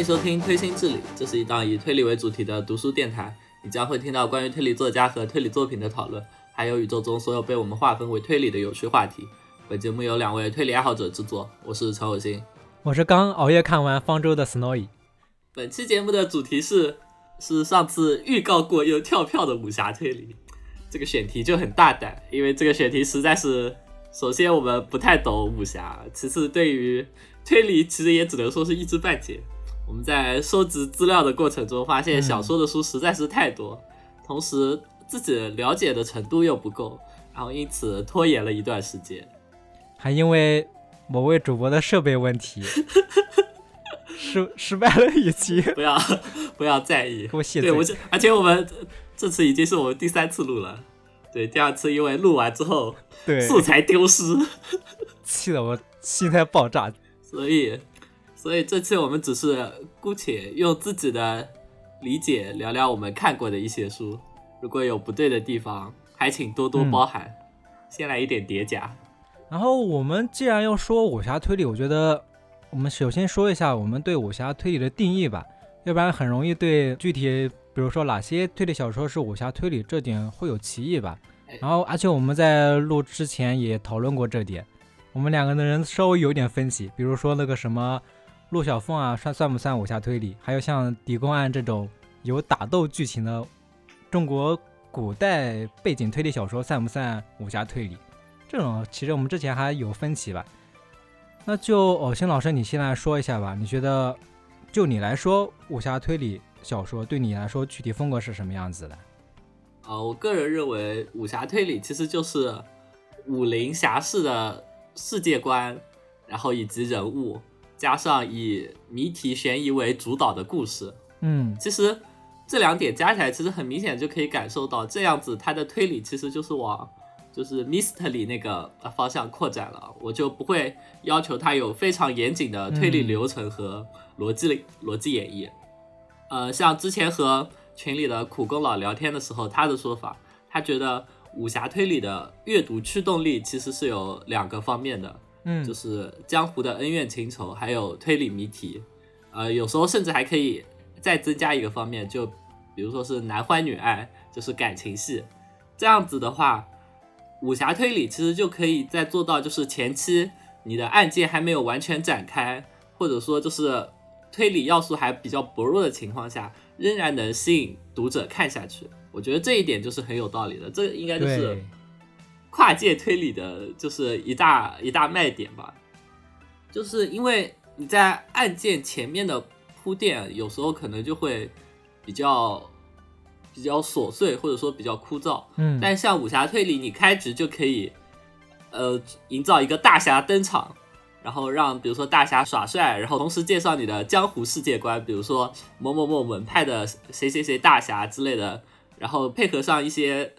欢迎收听《推心置理》，这是一档以推理为主题的读书电台。你将会听到关于推理作家和推理作品的讨论，还有宇宙中所有被我们划分为推理的有趣话题。本节目由两位推理爱好者制作，我是陈有心，我是刚熬夜看完《方舟》的 Snowy。本期节目的主题是是上次预告过又跳票的武侠推理。这个选题就很大胆，因为这个选题实在是，首先我们不太懂武侠，其次对于推理其实也只能说是一知半解。我们在收集资料的过程中发现，小说的书实在是太多，同时自己了解的程度又不够，然后因此拖延了一段时间。还因为某位主播的设备问题，失失败了一期。不要不要在意，对我这，而且我们这次已经是我们第三次录了。对，第二次因为录完之后，对素材丢失，气得我心态爆炸。所以，所以这期我们只是姑且用自己的理解聊聊我们看过的一些书，如果有不对的地方，还请多多包涵。先来一点叠加。然后我们既然要说武侠推理，我觉得我们首先说一下我们对武侠推理的定义吧，要不然很容易对具体，比如说哪些推理小说是武侠推理这点会有歧义吧。然后，而且我们在录之前也讨论过这点，我们两个人稍微有点分歧，比如说那个什么陆小凤啊，算算不算武侠推理？还有像《狄公案》这种有打斗剧情的中国古代背景推理小说，算不算武侠推理？这种其实我们之前还有分歧吧，那就偶星老师你先来说一下吧。你觉得就你来说，武侠推理小说对你来说具体风格是什么样子的？啊，我个人认为武侠推理其实就是武林侠士的世界观，然后以及人物，加上以谜题悬疑为主导的故事。嗯，其实这两点加起来，其实很明显就可以感受到，这样子它的推理其实就是往。就是 mystery 那个方向扩展了，我就不会要求它有非常严谨的推理流程和逻辑逻辑演绎。呃，像之前和群里的苦工佬聊天的时候，他的说法，他觉得武侠推理的阅读驱动力其实是有两个方面的，嗯，就是江湖的恩怨情仇，还有推理谜题。呃，有时候甚至还可以再增加一个方面，就比如说是男欢女爱，就是感情戏。这样子的话。武侠推理其实就可以再做到，就是前期你的案件还没有完全展开，或者说就是推理要素还比较薄弱的情况下，仍然能吸引读者看下去。我觉得这一点就是很有道理的，这应该就是跨界推理的，就是一大一大卖点吧。就是因为你在案件前面的铺垫，有时候可能就会比较。比较琐碎或者说比较枯燥，嗯，但像武侠推理，你开局就可以，呃，营造一个大侠登场，然后让比如说大侠耍帅，然后同时介绍你的江湖世界观，比如说某某某门派的谁谁谁大侠之类的，然后配合上一些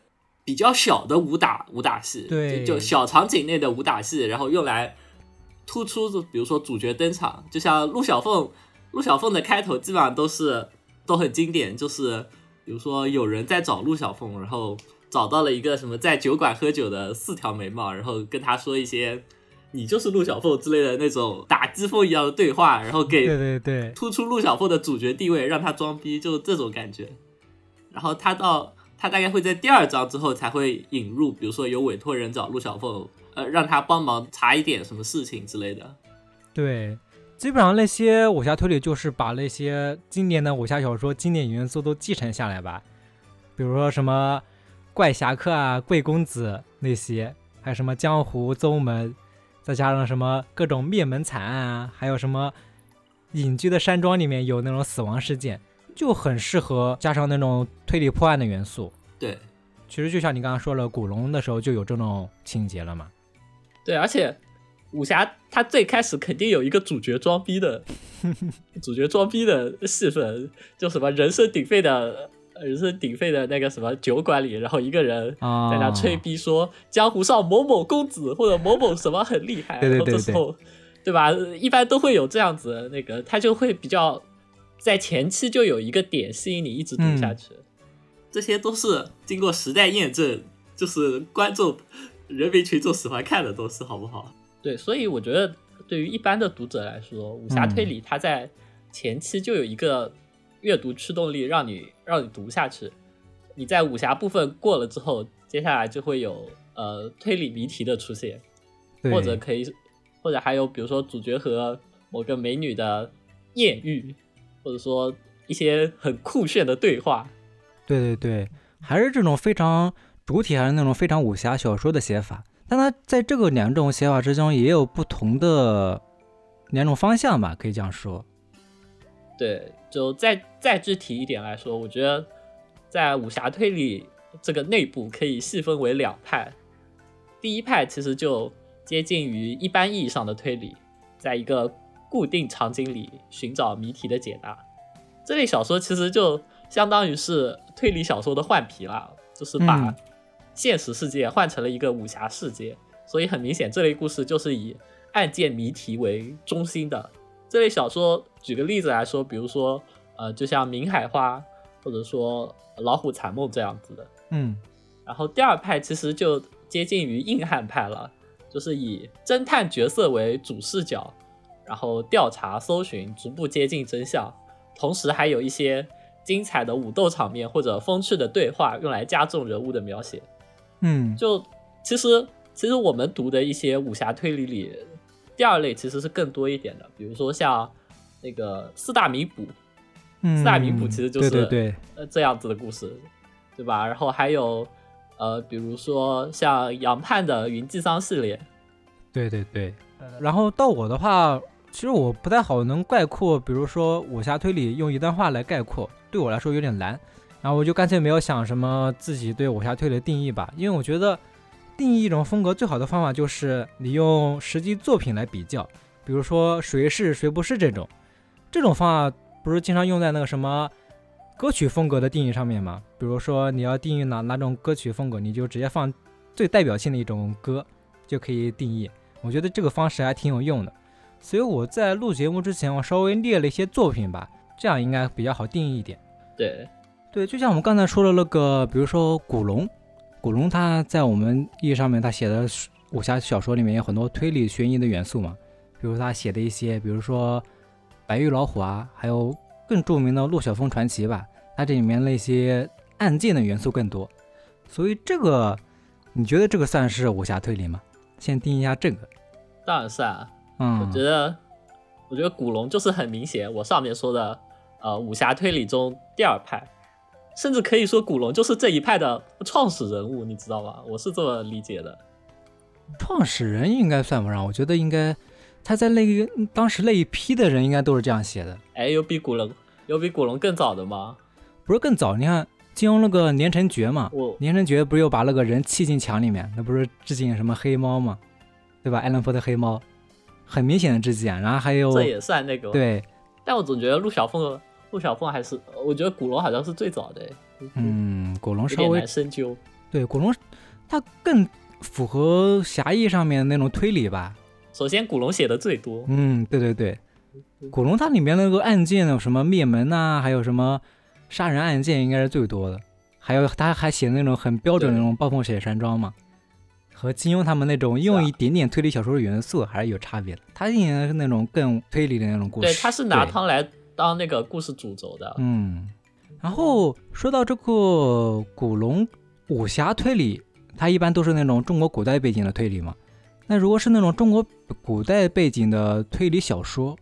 比较小的武打武打戏，对，就小场景内的武打戏，然后用来突出，比如说主角登场，就像陆小凤，陆小凤的开头基本上都是都很经典，就是。比如说有人在找陆小凤，然后找到了一个什么在酒馆喝酒的四条眉毛，然后跟他说一些“你就是陆小凤”之类的那种打击风一样的对话，然后给对对对突出陆小凤的主角地位，让他装逼，就这种感觉。然后他到他大概会在第二章之后才会引入，比如说有委托人找陆小凤，呃，让他帮忙查一点什么事情之类的。对。基本上那些武侠推理就是把那些经典的武侠小说经典元素都继承下来吧，比如说什么怪侠客啊、贵公子那些，还有什么江湖宗门，再加上什么各种灭门惨案啊，还有什么隐居的山庄里面有那种死亡事件，就很适合加上那种推理破案的元素。对，其实就像你刚刚说了，古龙的时候就有这种情节了嘛。对，而且。武侠它最开始肯定有一个主角装逼的，主角装逼的戏份，就什么人声鼎沸的，人声鼎沸的那个什么酒馆里，然后一个人在那吹逼说江湖上某某公子或者某某什么很厉害，然后这时候，对吧？一般都会有这样子，那个他就会比较在前期就有一个点吸引你一直读下去，这些都是经过时代验证，就是观众人民群众喜欢看的东西，好不好？对，所以我觉得对于一般的读者来说，武侠推理它在前期就有一个阅读驱动力，让你让你读下去。你在武侠部分过了之后，接下来就会有呃推理谜题的出现，或者可以，或者还有比如说主角和某个美女的艳遇，或者说一些很酷炫的对话。对对对，还是这种非常主体，还是那种非常武侠小说的写法。但它在这个两种写法之中，也有不同的两种方向吧，可以这样说。对，就再再具体一点来说，我觉得在武侠推理这个内部可以细分为两派。第一派其实就接近于一般意义上的推理，在一个固定场景里寻找谜题的解答。这类小说其实就相当于是推理小说的换皮了，就是把嗯现实世界换成了一个武侠世界。所以很明显，这类故事就是以案件谜题为中心的。这类小说，举个例子来说，比如说，呃，就像《明海花》或者说《老虎残梦》这样子的。嗯然后第二派其实就接近于硬汉派了，就是以侦探角色为主视角，然后调查、搜寻，逐步接近真相，同时还有一些精彩的武斗场面或者风趣的对话，用来加重人物的描写。嗯，就其实其实我们读的一些武侠推理里，第二类其实是更多一点的，比如说像那个四大名捕，嗯四大名捕其实就是对对对，呃这样子的故事，对吧？然后还有呃，比如说像杨盼的云继桑系列，对对对。然后到我的话，其实我不太好能概括，比如说武侠推理用一段话来概括，对我来说有点难。然后我就干脆没有想什么自己对武侠推的定义吧，因为我觉得定义一种风格最好的方法就是你用实际作品来比较，比如说谁是谁不是这种，这种方法不是经常用在那个什么歌曲风格的定义上面吗？比如说你要定义哪哪种歌曲风格，你就直接放最代表性的一种歌就可以定义。我觉得这个方式还挺有用的，所以我在录节目之前，我稍微列了一些作品吧，这样应该比较好定义一点。对对，就像我们刚才说的那个，比如说古龙，古龙他在我们意义上面，他写的武侠小说里面有很多推理悬疑的元素嘛，比如他写的一些，比如说白玉老虎啊，还有更著名的陆小凤传奇吧，它这里面那些案件的元素更多，所以这个你觉得这个算是武侠推理吗？先定义一下这个。当然算啊。嗯，我觉得，我觉得古龙就是很明显，我上面说的呃武侠推理中第二派，甚至可以说古龙就是这一派的创始人物，你知道吗？我是这么理解的。创始人应该算不上，我觉得应该他在那个当时那一批的人应该都是这样写的。哎，有比古龙有比古龙更早的吗？不是更早？你看金庸那个连城诀嘛，连城诀不是又把那个人砌进墙里面，那不是致敬什么黑猫嘛，对吧？艾伦坡的黑猫，很明显的致敬啊。然后还有这也算那个，对，但我总觉得陆小凤，陆小凤还是，我觉得古龙好像是最早的，嗯，古龙稍微难深究。对古龙，他更符合侠义上面那种推理吧。首先，古龙写的最多，嗯，对对对，古龙它里面那个案件有什么灭门呐、还有什么杀人案件应该是最多的，还有他还写那种很标准的那种暴风雪山庄嘛，和金庸他们那种用一点点推理小说的元素还是有差别的。他应该是那种更推理的那种故事，对，他是拿对汤来当那个故事主轴的。嗯，然后说到这个古龙武侠推理，它一般都是那种中国古代背景的推理嘛。那如果是那种中国古代背景的推理小说，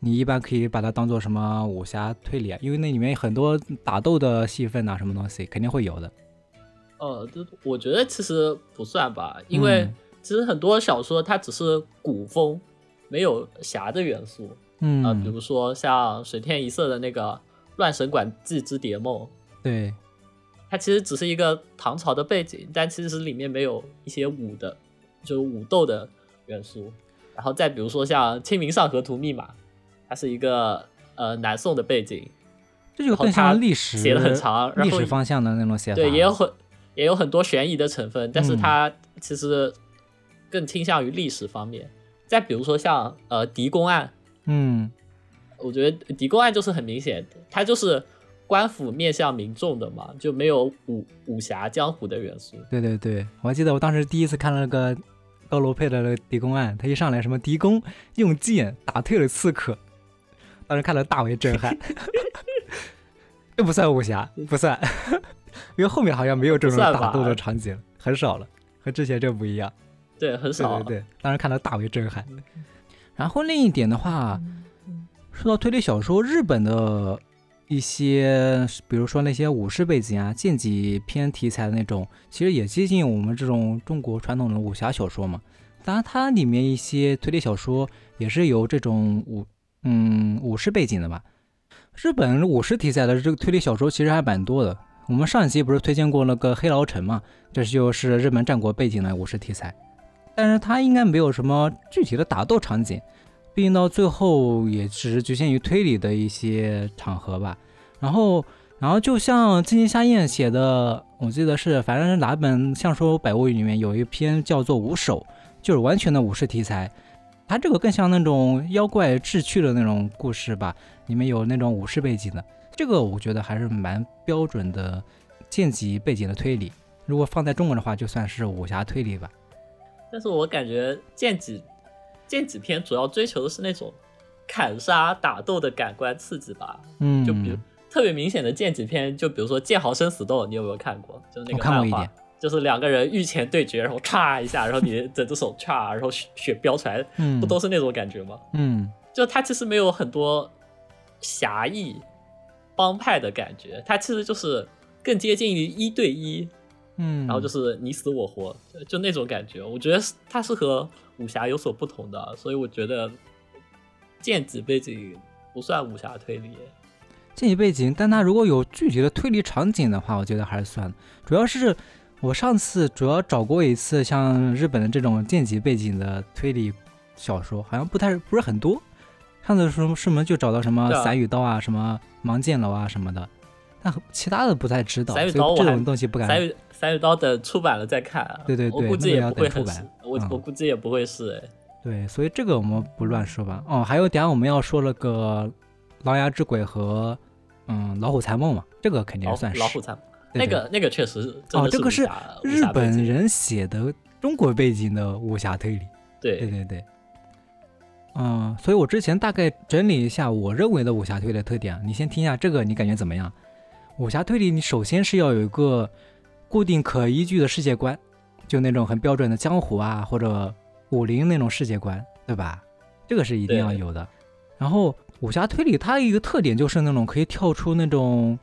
你一般可以把它当做什么武侠推理啊？因为那里面很多打斗的戏份呐、什么东西肯定会有的。呃，这我觉得其实不算吧，因为嗯其实很多小说它只是古风，没有侠的元素。嗯，呃，比如说像水天一色的那个《乱神馆记之蝶梦》，对，它其实只是一个唐朝的背景，但其实里面没有一些武的，就是武斗的元素。然后再比如说像《清明上河图密码》，它是一个呃南宋的背景，这就更像历史写的很长然历后史方向的那种写法。对，也有很也有很多悬疑的成分，但是嗯它其实更倾向于历史方面。再比如说像呃狄公案，嗯，我觉得狄公案就是很明显，它就是官府面向民众的嘛，就没有武武侠江湖的元素。对对对，我还记得我当时第一次看了那个高罗佩的那个狄公案，他一上来什么狄公用剑打退了刺客，当时看了大为震撼。这不算武侠，不算，因为后面好像没有这种打斗的场景，很少了，和之前这不一样。对，很少。对对对，当时看了大为震撼。然后另一点的话，说到推理小说，日本的一些，比如说那些武士背景啊、剑戟片题材的那种，其实也接近我们这种中国传统的武侠小说嘛。当然，它里面一些推理小说也是有这种武，嗯，武士背景的吧。日本武士题材的这个推理小说其实还蛮多的。我们上一期不是推荐过那个《黑牢城》嘛？这就是日本战国背景的武士题材，但是它应该没有什么具体的打斗场景，毕竟到最后也只是局限于推理的一些场合吧。然后，然后就像金津夏彦写的，我记得是反正是哪本《相说百物语》里面有一篇叫做《武手》，就是完全的武士题材。它这个更像那种妖怪志趣的那种故事吧。里面有那种武士背景的，这个我觉得还是蛮标准的剑戟背景的推理。如果放在中文的话，就算是武侠推理吧。但是我感觉剑戟剑戟片主要追求的是那种砍杀打斗的感官刺激吧。嗯，就比如特别明显的剑戟片，就比如说《剑豪生死斗》，你有没有看过？就是那个漫画，就是两个人御前对决，然后歘一下，然后你整只手歘，然后血血飙出来，不都是那种感觉吗？嗯，就它其实没有很多。侠义帮派的感觉，它其实就是更接近于一对一，嗯，然后就是你死我活，就那种感觉。我觉得它是和武侠有所不同的，所以我觉得剑戟背景不算武侠推理。剑戟背景，但它如果有具体的推理场景的话，我觉得还是算。主要是我上次主要找过一次像日本的这种剑戟背景的推理小说，好像不太不是很多。上次什么什么就找到什么散语刀啊，什么盲剑楼啊什么的，但其他的不太知道。散羽刀这种东西不敢。散羽刀等出版了再看。啊对对对，我估计也不会出版。我我估计也不会是哎。对，所以这个我们不乱说吧。哦，还有等下我们要说那个《狼牙之鬼》和嗯《老虎残梦》嘛，这个肯定算是。老虎残那个那个确实是。哦，这个是日本人写的中国背景的武侠推理。对对对对。嗯，所以我之前大概整理一下我认为的武侠推理的特点，你先听一下这个，你感觉怎么样？武侠推理，你首先是要有一个固定可依据的世界观，就那种很标准的江湖啊或者武林那种世界观，对吧？这个是一定要有的。然后武侠推理它一个特点就是那种可以跳出那种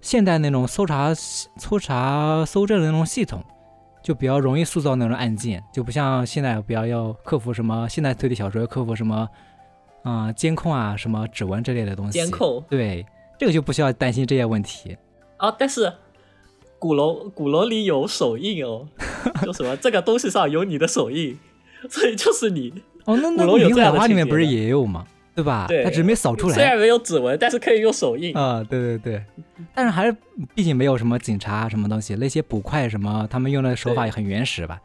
现代那种搜查、搜查、搜证的那种系统。就比较容易塑造那种案件，就不像现在比较要克服什么现代推理小说要克服什么，啊监控啊什么指纹之类的东西。监控对这个就不需要担心这些问题啊。但是古楼古楼里有手印哦，就什么这个东西上有你的手印，所以就是你哦。那那《明海花》里面不是也有吗？对吧？对，他只是没扫出来。虽然没有指纹，但是可以用手印啊。对对对，但是还是毕竟没有什么警察什么东西，那些捕快什么，他们用的手法也很原始吧，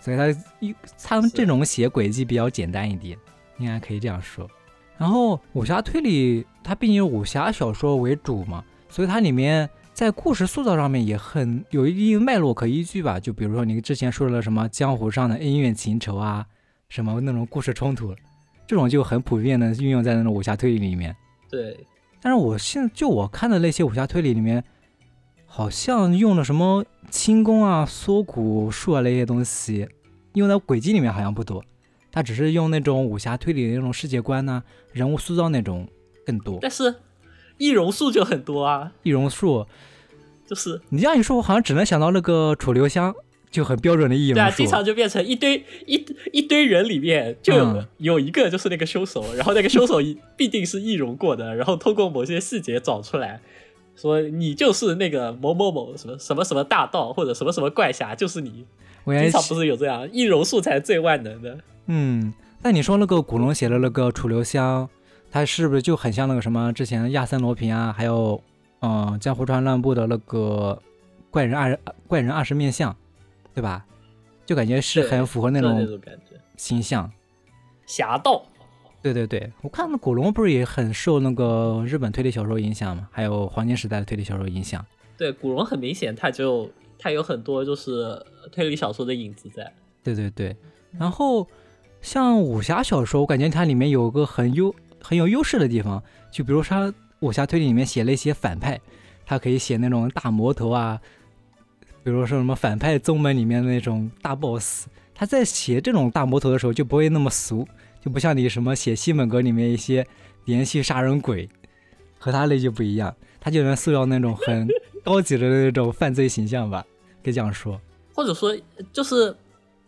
所以他一他们这种写轨迹比较简单一点，应该可以这样说。然后武侠推理，它毕竟以武侠小说为主嘛，所以它里面在故事塑造上面也很有一定脉络可依据吧。就比如说你之前说了什么江湖上的恩怨情仇啊，什么那种故事冲突。这种就很普遍的运用在那种武侠推理里面。对，但是我现就我看的那些武侠推理里面，好像用了什么轻功啊、缩骨术啊那些东西，用在轨迹里面好像不多。他只是用那种武侠推理的那种世界观呐、人物塑造那种更多。但是易容术就很多啊，易容术就是你这样一说，我好像只能想到那个楚留香。就很标准的易容术，对啊，经常就变成一堆一一堆人里面就有有一个就是那个凶手，然后那个凶手必定是易容过的，然后通过某些细节找出来，说你就是那个某某某什么什么什么大盗或者什么什么怪侠，就是你。我经常不是有这样易容术才最万能的。嗯，那你说那个古龙写的那个楚留香，他是不是就很像那个什么之前亚森罗平啊，还有嗯江湖川乱步的那个怪人二怪人二十面相？对吧？就感觉是很符合那种形象，侠盗。对对对，我看那古龙不是也很受那个日本推理小说影响嘛，还有黄金时代的推理小说影响。对，古龙很明显，他就他有很多就是推理小说的影子在。对对对，然后像武侠小说，我感觉它里面有个很优很有优势的地方。就比如说武侠推理里面写了一些反派，他可以写那种大魔头啊，比如说什么反派宗门里面的那种大 boss，他在写这种大魔头的时候就不会那么俗，就不像你什么写西门格里面一些连续杀人鬼，和他类就不一样，他就能塑造那种很高级的那种犯罪形象吧，可以这样说。或者说就是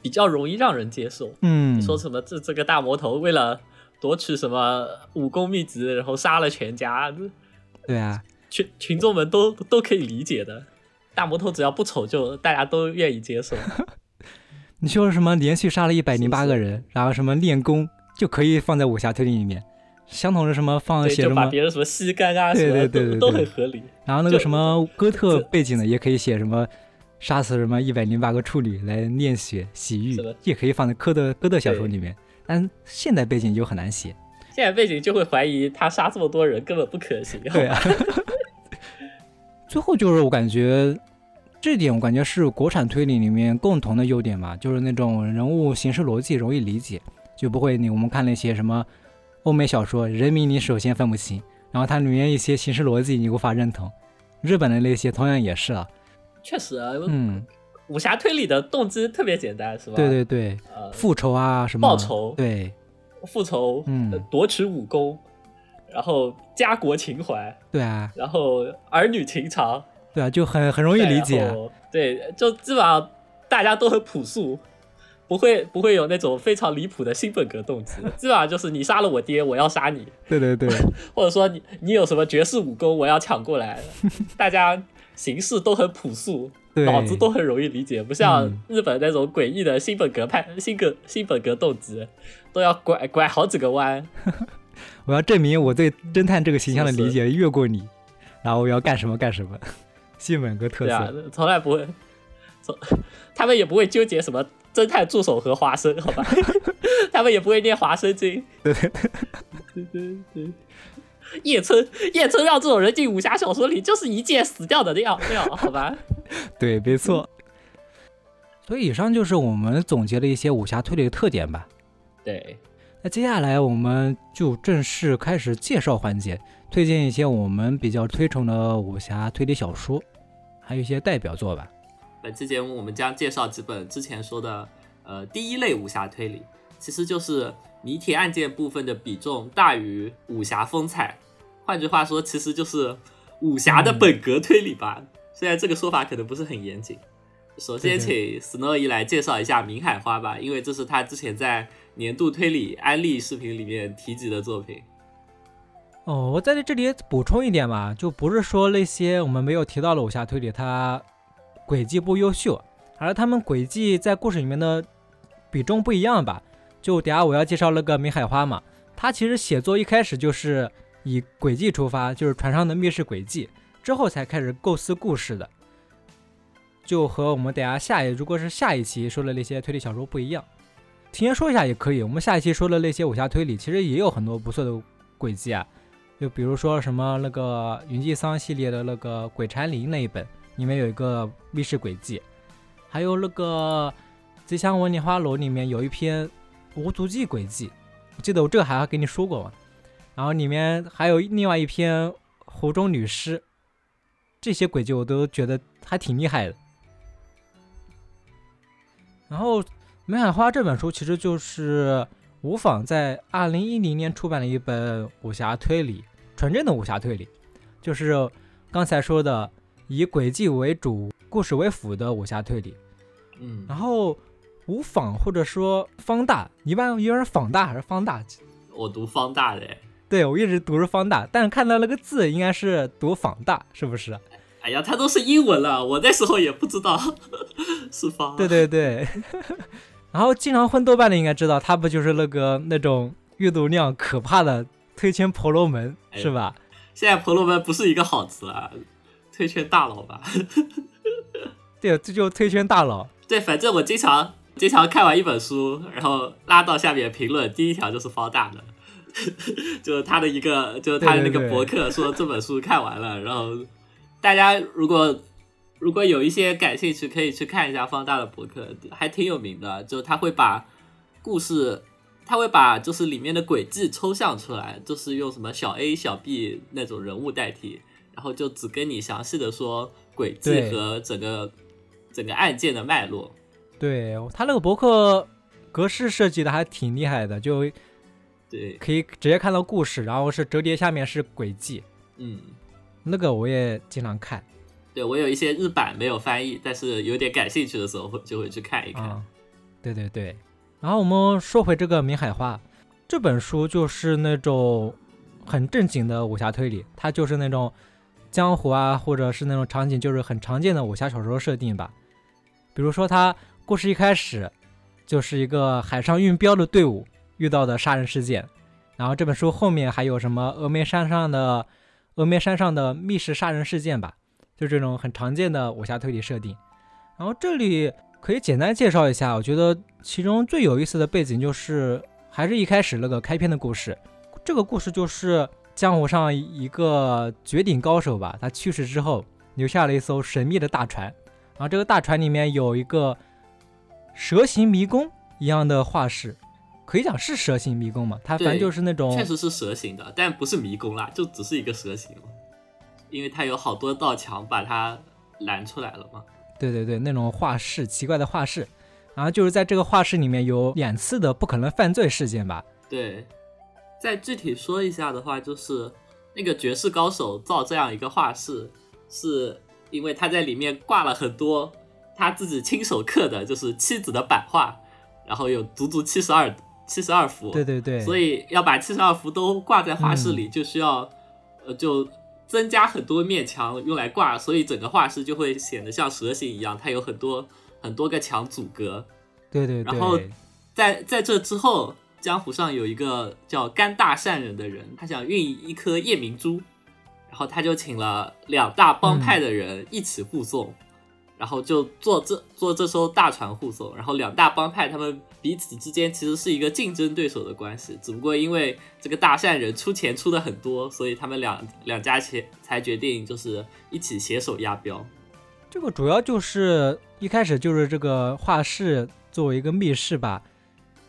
比较容易让人接受。嗯，说什么这这个大魔头为了夺取什么武功秘籍，然后杀了全家，对啊，群群众们都都可以理解的。大魔头只要不丑，就大家都愿意接受。你说什么连续杀了一百零八个是人，然后什么练功就可以放在武侠推理里面，相同的什么放对，就写什么，把别人什么吸干啊，对什么对对对都很合理。然后那个什么哥特背景的也可以写什么。杀死什么一百零八个处女来练血洗浴，也可以放在哥特哥特小说里面，但现代背景就很难写。现在背景就会怀疑他杀这么多人根本不可行。对啊。最后就是我感觉这点，我感觉是国产推理里面共同的优点吧，就是那种人物行事逻辑容易理解，就不会你我们看那些什么欧美小说，人名你首先分不清，然后它里面一些行事逻辑你无法认同。日本的那些同样也是啊，确实啊，嗯，武侠推理的动机特别简单，是吧？对对对，呃，复仇啊什么报仇。对。复仇，嗯。呃夺取武功，然后家国情怀，对啊。然后儿女情长，对啊，就很很容易理解对，就基本上大家都很朴素，不会不会有那种非常离谱的新本格动机，基本上就是你杀了我爹，我要杀你，对对对，或者说你你有什么绝世武功，我要抢过来，大家形式都很朴素。对脑子都很容易理解，不像嗯日本那种诡异的新本格派、新格新本格动机，都要拐拐好几个弯。我要证明我对侦探这个形象的理解 越过你，然后我要干什么干什么，新本格特对啊色。，从来不会，从他们也不会纠结什么侦探助手和华生，好吧？他们也不会念华生经。对对对对对。叶春，叶春让这种人进武侠小说里，就是一剑死掉的料料，好吧？对，没错。所以以上就是我们总结了一些武侠推理的特点吧。对，那接下来我们就正式开始介绍环节，推荐一些我们比较推崇的武侠推理小说，还有一些代表作吧。本期节目我们将介绍几本之前说的呃第一类武侠推理，其实就是谜题案件部分的比重大于武侠风采。换句话说，其实就是武侠的本格推理吧。虽然这个说法可能不是很严谨。首先，请对 Snow 一来介绍一下明海花吧，因为这是他之前在年度推理安利视频里面提及的作品。哦，我在这里补充一点吧，就不是说那些我们没有提到的武侠推理它轨迹不优秀，而他们轨迹在故事里面的比重不一样吧。就等下我要介绍那个明海花嘛，他其实写作一开始就是以轨迹出发，就是船上的密室轨迹，之后才开始构思故事的。就和我们等下下一如果是下一期说的那些推理小说不一样，提前说一下也可以。我们下一期说的那些武侠推理，其实也有很多不错的轨迹啊。就比如说什么那个云际桑系列的那个《鬼缠林》那一本，里面有一个密室轨迹，还有那个《吉祥文莲花楼》里面有一篇无足迹轨迹，我记得我这个还跟你说过嘛。然后里面还有另外一篇《湖中女尸》，这些轨迹我都觉得还挺厉害的。然后《梅海花》这本书其实就是吴昉在二零一零年出版的一本武侠推理，纯正的武侠推理，就是刚才说的以轨迹为主、故事为辅的武侠推理。嗯然后吴昉或者说方大，一般有人仿大还是方大？我读方大的，对我一直读是方大，但是看到那个字应该是读仿大，是不是？哎呀，它都是英文了，我那时候也不知道是方。对对对。然后经常混豆瓣的应该知道，他不就是那个那种阅读量可怕的推圈婆罗门哎是吧？现在婆罗门不是一个好词啊，推圈大佬吧？对，这就推圈大佬。对，反正我经常经常看完一本书，然后拉到下面评论，第一条就是方大的，就是他的一个，就是他的那个博客说这本书看完了，然后大家如果如果有一些感兴趣，可以去看一下方大的博客，还挺有名的，就他会把故事他会把就是里面的轨迹抽象出来，就是用什么小 a 小 b 那种人物代替，然后就只跟你详细的说轨迹和整个整个案件的脉络。对他那个博客格式设计的还挺厉害的，就对，可以直接看到故事，然后是折叠下面是轨迹，嗯，那个我也经常看对我有一些日版没有翻译，但是有点感兴趣的时候会就会去看一看。啊。对对对，然后我们说回这个明海话这本书，就是那种很正经的武侠推理，它就是那种江湖啊，或者是那种场景，就是很常见的武侠小说设定吧。比如说，它故事一开始就是一个海上运镖的队伍遇到的杀人事件，然后这本书后面还有什么峨眉山上的峨眉山上的密室杀人事件吧，就这种很常见的武侠推理设定。然后这里可以简单介绍一下，我觉得其中最有意思的背景就是还是一开始那个开篇的故事。这个故事就是江湖上一个绝顶高手吧，他去世之后留下了一艘神秘的大船，然后这个大船里面有一个蛇形迷宫一样的画室，可以讲是蛇形迷宫嘛？它反正就是那种确实是蛇形的，但不是迷宫啦，就只是一个蛇形，因为它有好多道墙把它拦出来了嘛。对对对，那种画室，奇怪的画室。然后就是在这个画室里面有两次的不可能犯罪事件吧。对，再具体说一下的话，就是那个绝世高手造这样一个画室，是因为他在里面挂了很多他自己亲手刻的，就是妻子的版画，然后有足足七十二七十二幅。对对对，所以要把七十二幅都挂在画室里，就需要，呃，就增加很多面墙用来挂，所以整个画室就会显得像蛇形一样，它有很多很多个墙阻隔。对对对，然后在在这之后，江湖上有一个叫甘大善人的人，他想运一颗夜明珠，然后他就请了两大帮派的人一起护送，然后就坐这坐这艘大船护送，然后两大帮派他们彼此之间其实是一个竞争对手的关系，只不过因为这个大善人出钱出的很多，所以他们两两家才才决定就是一起携手押镖。这个主要就是一开始就是这个画室作为一个密室吧，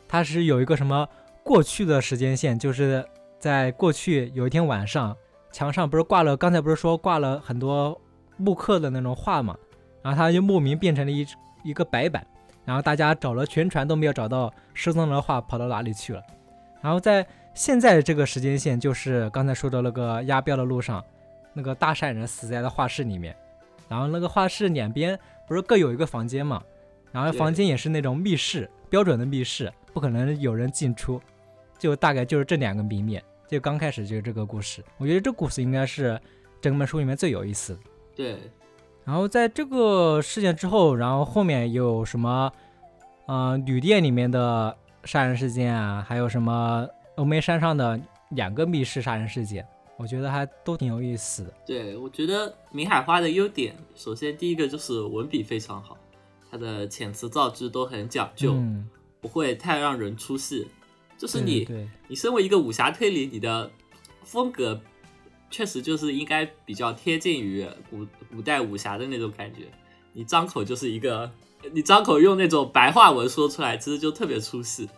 它是有一个什么过去的时间线，就是在过去有一天晚上，墙上不是挂了，刚才不是说挂了很多木刻的那种画嘛，然后他就莫名变成了一一个白板，然后大家找了全船都没有找到失踪的画跑到哪里去了，然后在现在这个时间线就是刚才说的那个押镖的路上，那个大善人死在了画室里面。然后那个画室两边不是各有一个房间嘛，然后房间也是那种密室，标准的密室，不可能有人进出，就大概就是这两个谜面。就刚开始就是这个故事，我觉得这故事应该是整本书里面最有意思的。对，然后在这个事件之后，然后后面有什么，呃，旅店里面的杀人事件啊，还有什么峨眉山上的两个密室杀人事件，我觉得还都挺有意思的。对，我觉得明海花的优点，首先第一个就是文笔非常好，它的遣词造句都很讲究，嗯，不会太让人出戏。就是对你，对你身为一个武侠推理，你的风格确实就是应该比较贴近于古古代武侠的那种感觉。你张口就是一个，你张口用那种白话文说出来，其实就特别出戏。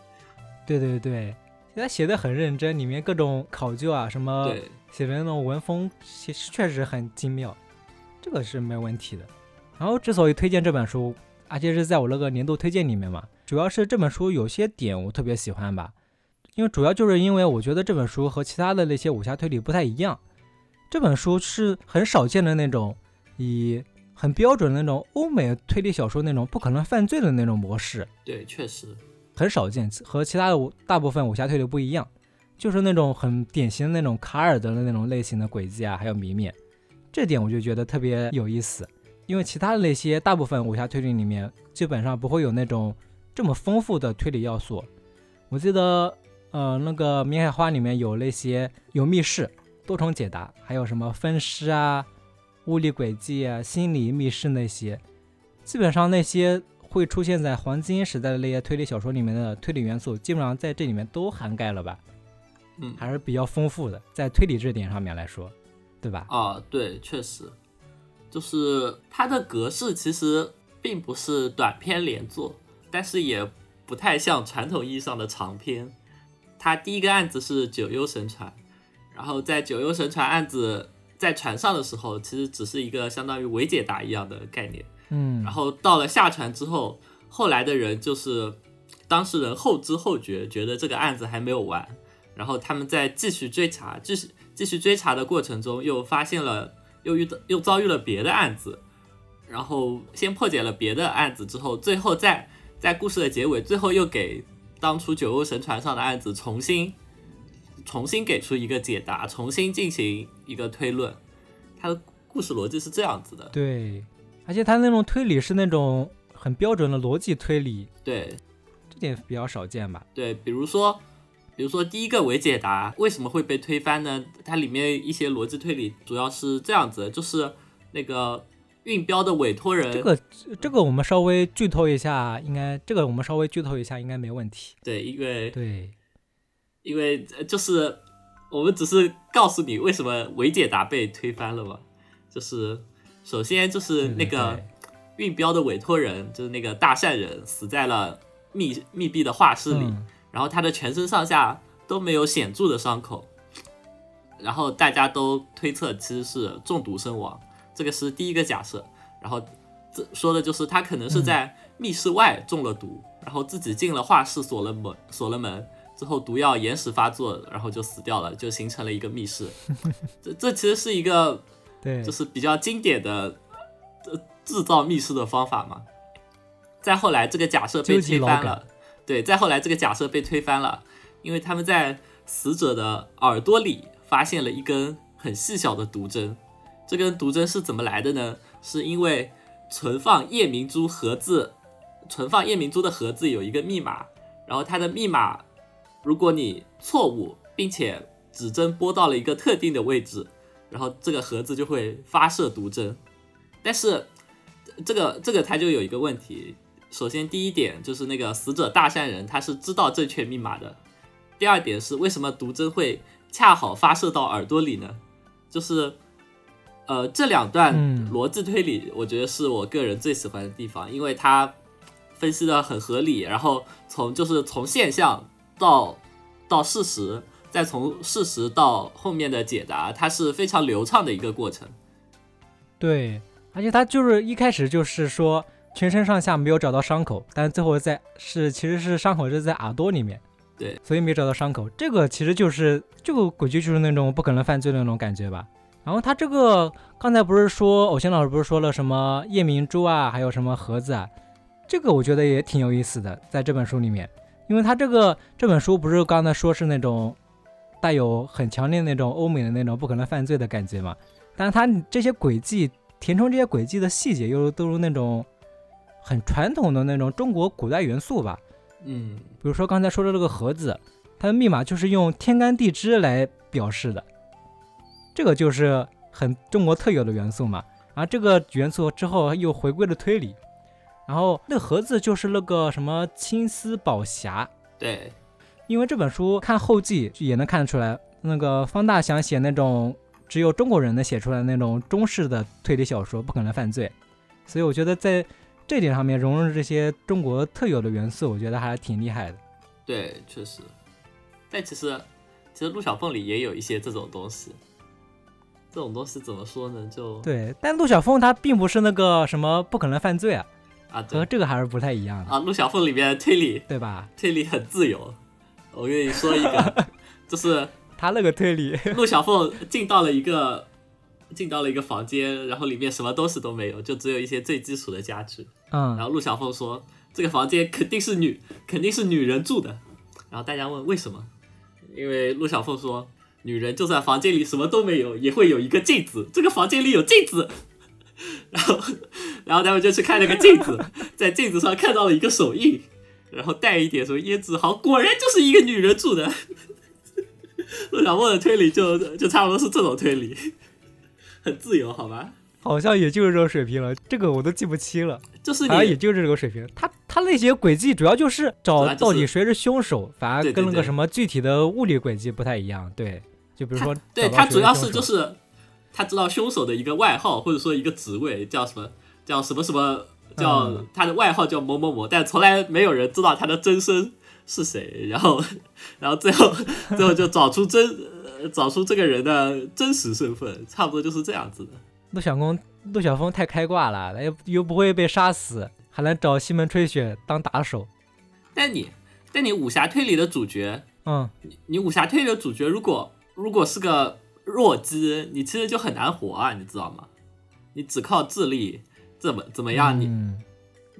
对对对，他写的很认真，里面各种考究啊，什么，写的那种文风，其实确实很精妙，这个是没问题的。然后之所以推荐这本书，而且是在我那个年度推荐里面嘛，主要是这本书有些点我特别喜欢吧，因为主要就是因为我觉得这本书和其他的那些武侠推理不太一样，这本书是很少见的那种以很标准的那种欧美推理小说那种不可能犯罪的那种模式，对，确实，很少见，和其他的武大部分武侠推理不一样，就是那种很典型的那种卡尔德的那种类型的轨迹啊，还有谜面，这点我就觉得特别有意思。因为其他的那些大部分武侠推理里面，基本上不会有那种这么丰富的推理要素。我记得，呃，那个《明海花》里面有那些有密室、多重解答，还有什么分尸啊、物理轨迹啊、心理密室那些，基本上那些会出现在黄金时代的那些推理小说里面的推理元素，基本上在这里面都涵盖了吧，嗯，还是比较丰富的，在推理这点上面来说，对吧？啊，对，确实，就是它的格式其实并不是短篇连作，但是也不太像传统意义上的长篇，它第一个案子是九幽神传，然后在九幽神传案子在船上的时候，其实只是一个相当于伪解答一样的概念。嗯。然后到了下船之后，后来的人就是当事人后知后觉，觉得这个案子还没有完，然后他们在继续追查，继续继续追查的过程中，又发现了，又遇到又遭遇了别的案子，然后先破解了别的案子之后，最后在在故事的结尾，最后又给当初九幽神船上的案子重新重新给出一个解答，重新进行一个推论，它的故事逻辑是这样子的，对，而且它那种推理是那种很标准的逻辑推理，对。这点比较少见吧？对，比如说，比如说第一个伪解答为什么会被推翻呢？它里面一些逻辑推理主要是这样子，就是那个运标的委托人，这个这个我们稍微剧透一下，应该这个我们稍微剧透一下应该没问题。对，因为对，因为呃就是我们只是告诉你为什么维解答被推翻了嘛，就是首先就是那个运镖的委托人，就是那个大善人死在了密密闭的画室里。嗯然后他的全身上下都没有显著的伤口，然后大家都推测其实是中毒身亡，这个是第一个假设。然后这说的就是他可能是在密室外中了毒，然后自己进了画室锁了门，锁了门之后毒药延时发作，然后就死掉了，就形成了一个密室。这这其实是一个对，就是比较经典的呃制造密室的方法嘛。再后来，这个假设被推翻了。对，再后来这个假设被推翻了，因为他们在死者的耳朵里发现了一根很细小的毒针。这根毒针是怎么来的呢？是因为存放夜明珠盒子，存放夜明珠的盒子有一个密码，然后它的密码，如果你错误，并且指针拨到了一个特定的位置，然后这个盒子就会发射毒针。但是这个这个它就有一个问题，首先第一点就是那个死者大善人他是知道正确密码的，第二点是为什么毒针会恰好发射到耳朵里呢？就是呃这两段嗯逻辑推理，我觉得是我个人最喜欢的地方，因为它分析的很合理，然后从就是从现象到到事实，再从事实到后面的解答，它是非常流畅的一个过程。对，而且他就是一开始就是说全身上下没有找到伤口，但最后在是其实是伤口是在耳朵里面，对，所以没找到伤口。这个其实就是这个轨迹就是那种不可能犯罪的那种感觉吧。然后他这个刚才不是说偶像老师不是说了什么夜明珠啊，还有什么盒子啊，这个我觉得也挺有意思的，在这本书里面，因为他这个这本书不是刚才说是那种带有很强烈那种欧美的那种不可能犯罪的感觉嘛，但是它这些轨迹填充这些轨迹的细节又都是那种很传统的那种中国古代元素吧，嗯，比如说刚才说的这个盒子，它的密码就是用天干地支来表示的，这个就是很中国特有的元素嘛。然后这个元素之后又回归了推理，然后那个盒子就是那个什么青丝宝匣，对，因为这本书看后记也能看得出来，那个方大想写那种只有中国人能写出来的那种中式的推理小说，不可能犯罪，所以我觉得在这点上面融入这些中国特有的元素，我觉得还挺厉害的。对，确实。但其实，其实陆小凤里也有一些这种东西。这种东西怎么说呢？就对，但陆小凤她并不是那个什么不可能犯罪啊，啊，对和这个还是不太一样的，啊，陆小凤里面推理对吧？推理很自由。我跟你说一个，就是 他那个推理，陆小凤进到了一个进到了一个房间，然后里面什么东西都没有，就只有一些最基础的家具。嗯然嗯，后陆小凤说：“这个房间肯定是女，肯定是女人住的。”然后大家问为什么？因为陆小凤说：“女人就算房间里什么都没有，也会有一个镜子，这个房间里有镜子。”然后，然后他们就去看那个镜子，在镜子上看到了一个手印，然后带一点什么胭脂好，果然就是一个女人住的。陆小莫的推理就就差不多是这种推理，很自由，好吧？好像也就是这种水平了，这个我都记不清了，就是好像也就是这个水平。他他那些轨迹主要就是找到底谁是凶手，反而跟那个什么具体的物理轨迹不太一样。对，就比如说对他主要是就是他知道凶手的一个外号或者说一个职位叫什么叫什么什么叫嗯他的外号叫某某某，但从来没有人知道他的真身是谁，然后 然后最后最后就找出真呃找出这个人的真实身份，差不多就是这样子的。陆小公陆小峰太开挂了，又又不会被杀死，还能找西门吹雪当打手。但你但你武侠推理的主角，嗯，你武侠推理的主角如果如果是个弱鸡，你其实就很难活啊，你知道吗？你只靠智力怎么怎么样？你嗯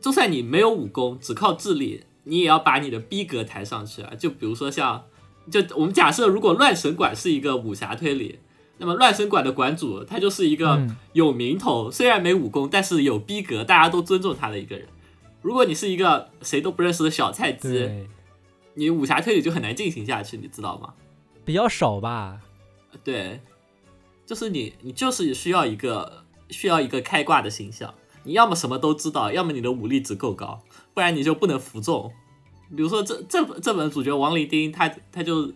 就算你没有武功，只靠智力，你也要把你的逼格抬上去啊！就比如说像，就我们假设如果乱神馆是一个武侠推理，那么乱神馆的馆主他就是一个嗯有名头，虽然没武功，但是有逼格，大家都尊重他的一个人。如果你是一个谁都不认识的小菜鸡，你武侠推理就很难进行下去，你知道吗？比较少吧。对，就是你，你就是需要一个需要一个开挂的形象。你要么什么都知道，要么你的武力值够高，不然你就不能服众。比如说这这这本主角王林丁，他他就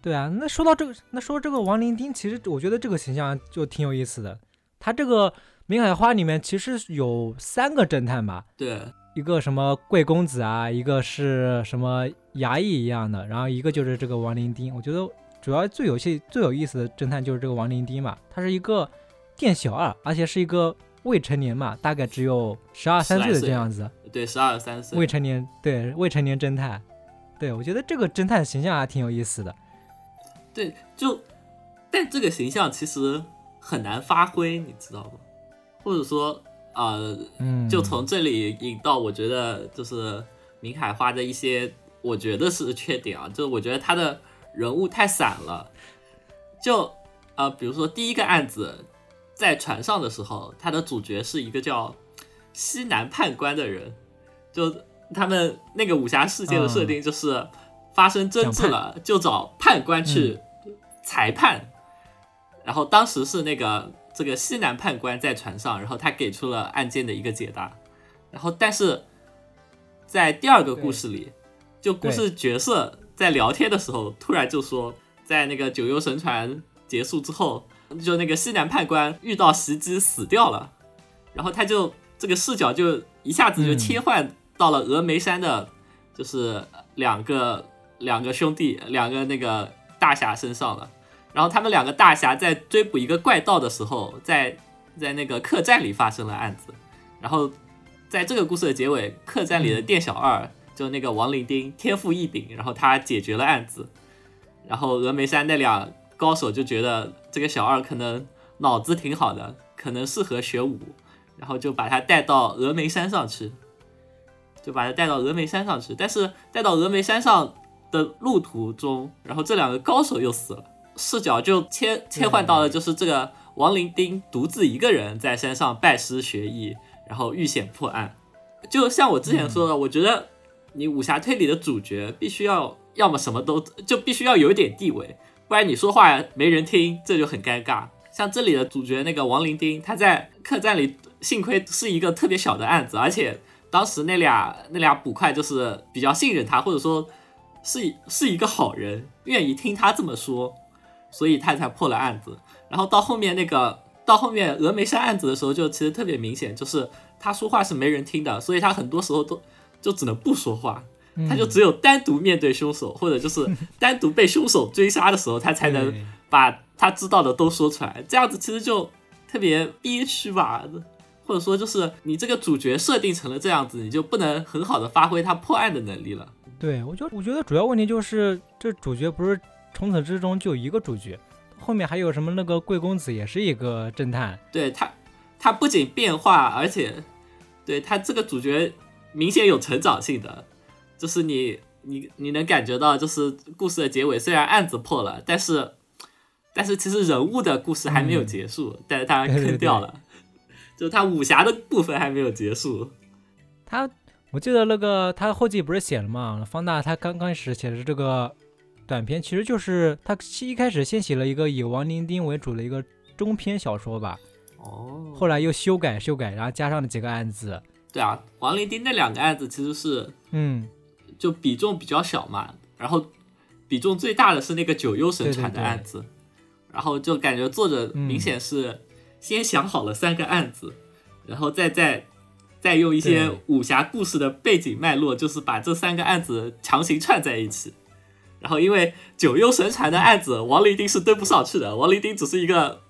对啊，那说到这个，那说这个王林丁，其实我觉得这个形象就挺有意思的。他这个《明海花》里面其实有三个侦探吧，对一个什么贵公子啊，一个是什么衙役一样的，然后一个就是这个王林丁。我觉得主要最有趣、最有意思的侦探就是这个王林丁嘛，他是一个店小二，而且是一个未成年嘛，大概只有十二三岁的这样子。对，十二三岁未，成年，对未成年侦探，对我觉得这个侦探形象还挺有意思的。对，就但这个形象其实很难发挥，你知道吗？或者说，呃，嗯，就从这里引到，我觉得就是明海花的一些，我觉得是缺点啊，就是我觉得他的人物太散了。就呃，比如说第一个案子在船上的时候，他的主角是一个叫西南判官的人，就他们那个武侠世界的设定就是发生争执了，就找判官去裁判。然后当时是那个这个西南判官在船上，然后他给出了案件的一个解答。然后但是在第二个故事里，就故事角色在聊天的时候，突然就说，在那个九幽神船结束之后，就那个西南判官遇到袭击死掉了，然后他就这个视角就一下子就嗯切换到了峨眉山的，就是两个两个兄弟，两个那个大侠身上了。然后他们两个大侠在追捕一个怪盗的时候，在在那个客栈里发生了案子。然后在这个故事的结尾，客栈里的店小二、就那个王林丁天赋异禀，然后他解决了案子。然后峨眉山那俩高手就觉得这个小二可能脑子挺好的，可能适合学武，然后就把他带到峨眉山上去，就把他带到峨眉山上去。但是带到峨眉山上的路途中，然后这两个高手又死了，视角就切切换到了就是这个王林丁独自一个人在山上拜师学艺，然后遇险破案。就像我之前说的，我觉得你武侠推理的主角必须要要么什么都就必须要有一点地位，不然你说话没人听，这就很尴尬。像这里的主角那个王伶丁，他在客栈里，幸亏是一个特别小的案子，而且当时那俩那俩捕快就是比较信任他，或者说是是一个好人，愿意听他这么说，所以他才破了案子。然后到后面那个到后面峨眉山案子的时候，就其实特别明显，就是他说话是没人听的，所以他很多时候都就只能不说话，他就只有单独面对凶手，或者就是 单独被凶手追杀的时候，他才能把他知道的都说出来。这样子其实就特别憋屈吧，或者说就是你这个主角设定成了这样子，你就不能很好的发挥他破案的能力了。对，我觉得我觉得主要问题就是这主角不是从此之中就一个主角，后面还有什么那个贵公子也是一个侦探，对他，他不仅变化，而且对他这个主角明显有成长性的，就是你你你能感觉到，就是故事的结尾虽然案子破了，但是但是其实人物的故事还没有结束，但是他坑掉了，就是他武侠的部分还没有结束。他我记得那个他后记不是写了嘛，方大他刚开始写的这个短篇，其实就是他一开始先写了一个以王林丁为主的一个中篇小说吧，哦，后来又修改修改，然后加上了几个案子，对啊，王林丁那两个案子其实是嗯，就比重比较小嘛，然后比重最大的是那个九幽神传的对对对。案子，然后就感觉作者嗯。明显是先想好了三个案子，然后再再再用一些武侠故事的背景脉络，就是把这三个案子强行串在一起。然后因为九幽神传的案子，王林丁是登不上去的，王林丁只是一个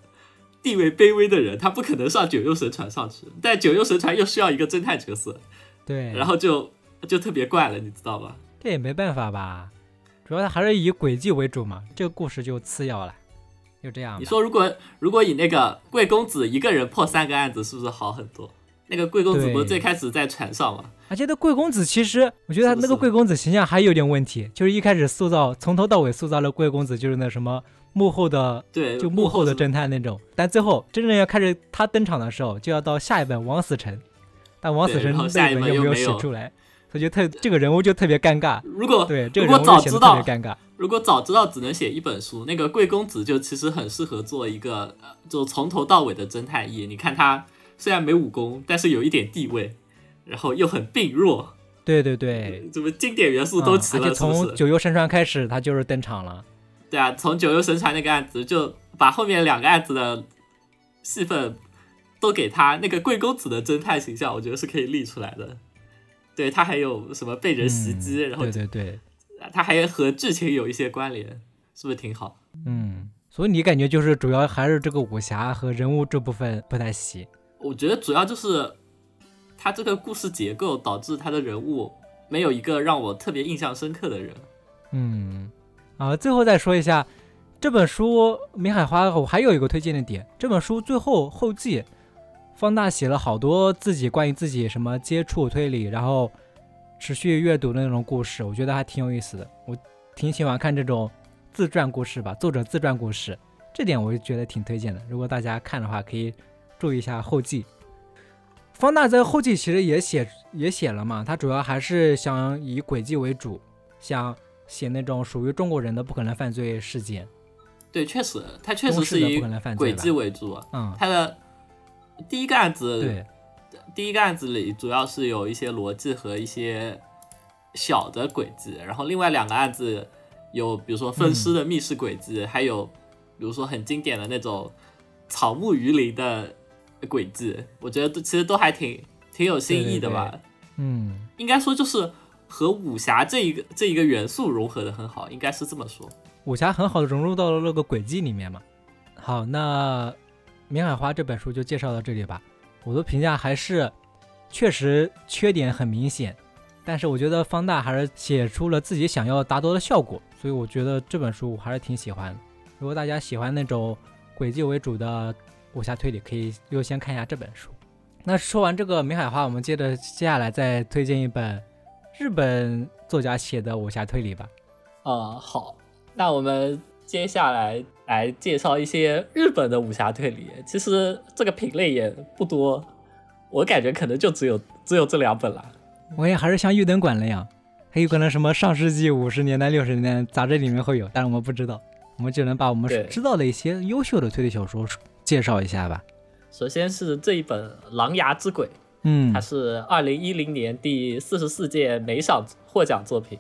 地位卑微的人，他不可能上九幽神船上去。但九幽神船又需要一个侦探角色，对，然后就就特别怪了，你知道吧？这也没办法吧，主要还是以诡计为主嘛，这个故事就次要了，就这样。你说如果如果以那个贵公子一个人破三个案子，是不是好很多？那个贵公子不是最开始在船上吗？而且那贵公子其实，我觉得他那个贵公子形象还有点问题，就是一开始塑造从头到尾塑造了贵公子就是那什么幕后的，对，就幕后的侦探那种，但最后真正要开始他登场的时候，就要到下一本王死城，但王死对城那本又没有写出来，所以就特这个人物就特别尴尬。如果对，这个如果人物就显得特早知道别尴尬。如果早知道只能写一本书，那个贵公子就其实很适合做一个呃就从头到尾的侦探役。你看他虽然没武功，但是有一点地位，然后又很病弱，对对对，怎么经典元素都齐了，嗯而且？从九幽神传开始，他就是登场了。对啊，从九幽神传那个案子，就把后面两个案子的戏份都给他。那个贵公子的侦探形象，我觉得是可以立出来的。对他还有什么被人袭击，嗯然后对对对，他还和剧情有一些关联，是不是挺好？嗯，所以你感觉就是主要还是这个武侠和人物这部分不太行。我觉得主要就是他这个故事结构导致他的人物没有一个让我特别印象深刻的人。嗯，啊，最后再说一下这本书《明海花》，我还有一个推荐的点，这本书最后后记，方大写了好多自己关于自己什么接触推理，然后持续阅读的那种故事，我觉得还挺有意思的。我挺喜欢看这种自传故事吧，作者自传故事，这点我就觉得挺推荐的。如果大家看的话，可以注意一下后记。方大在后记其实也写也写了嘛，他主要还是想以轨迹为主，想写那种属于中国人的不可能犯罪事件，对，确实，他确实是以不可能犯罪吧轨迹为主。嗯，他的第一个案子，对，第一个案子里主要是有一些逻辑和一些小的轨迹，然后另外两个案子有比如说分尸的密室轨迹，还有比如说很经典的那种草木鱼鳞的轨迹，我觉得都其实都还挺挺有新意的吧。嗯，应该说就是和武侠这一个这一个元素融合的很好，应该是这么说。武侠很好的融入到了那个轨迹里面嘛。好，那《明海花》这本书就介绍到这里吧。我的评价还是确实缺点很明显，但是我觉得方大还是写出了自己想要达到的效果，所以我觉得这本书我还是挺喜欢。如果大家喜欢那种轨迹为主的武侠推理，可以优先看一下这本书。那说完这个《明海花》，我们接着接下来再推荐一本日本作家写的武侠推理吧。啊，好，那我们接下来来介绍一些日本的武侠推理。其实这个品类也不多，我感觉可能就只有只有这两本了。我也还是像玉灯馆那样，还有可能什么上世纪五十年代、六十年代杂志里面会有，但是我们不知道，我们只能把我们知道的一些优秀的推理小说介绍一下吧。首先是这一本《狼牙之鬼》，嗯它是二零一零年第四十四届美赏获奖作品。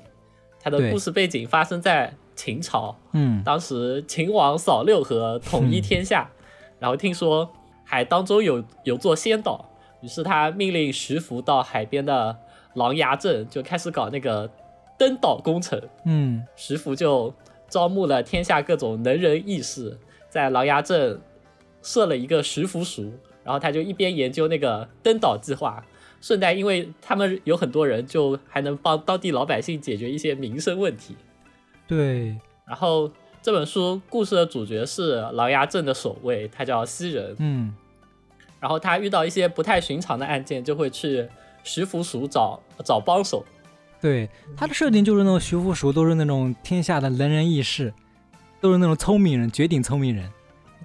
它的故事背景发生在秦朝，嗯当时秦王扫六合，统一天下，然后听说海当中有有座仙岛，于是他命令徐福到海边的琅琊镇，就开始搞那个登岛工程。嗯徐福就招募了天下各种能人异士，在琅琊镇设了一个徐福署，然后他就一边研究那个登岛计划，顺带因为他们有很多人，就还能帮当地老百姓解决一些民生问题。对，然后这本书故事的主角是狼牙镇的守卫，他叫西人。嗯然后他遇到一些不太寻常的案件，就会去徐福署找找帮手。对，他的设定就是那种徐福署都是那种天下的能人异士，都是那种聪明人，绝顶聪明人。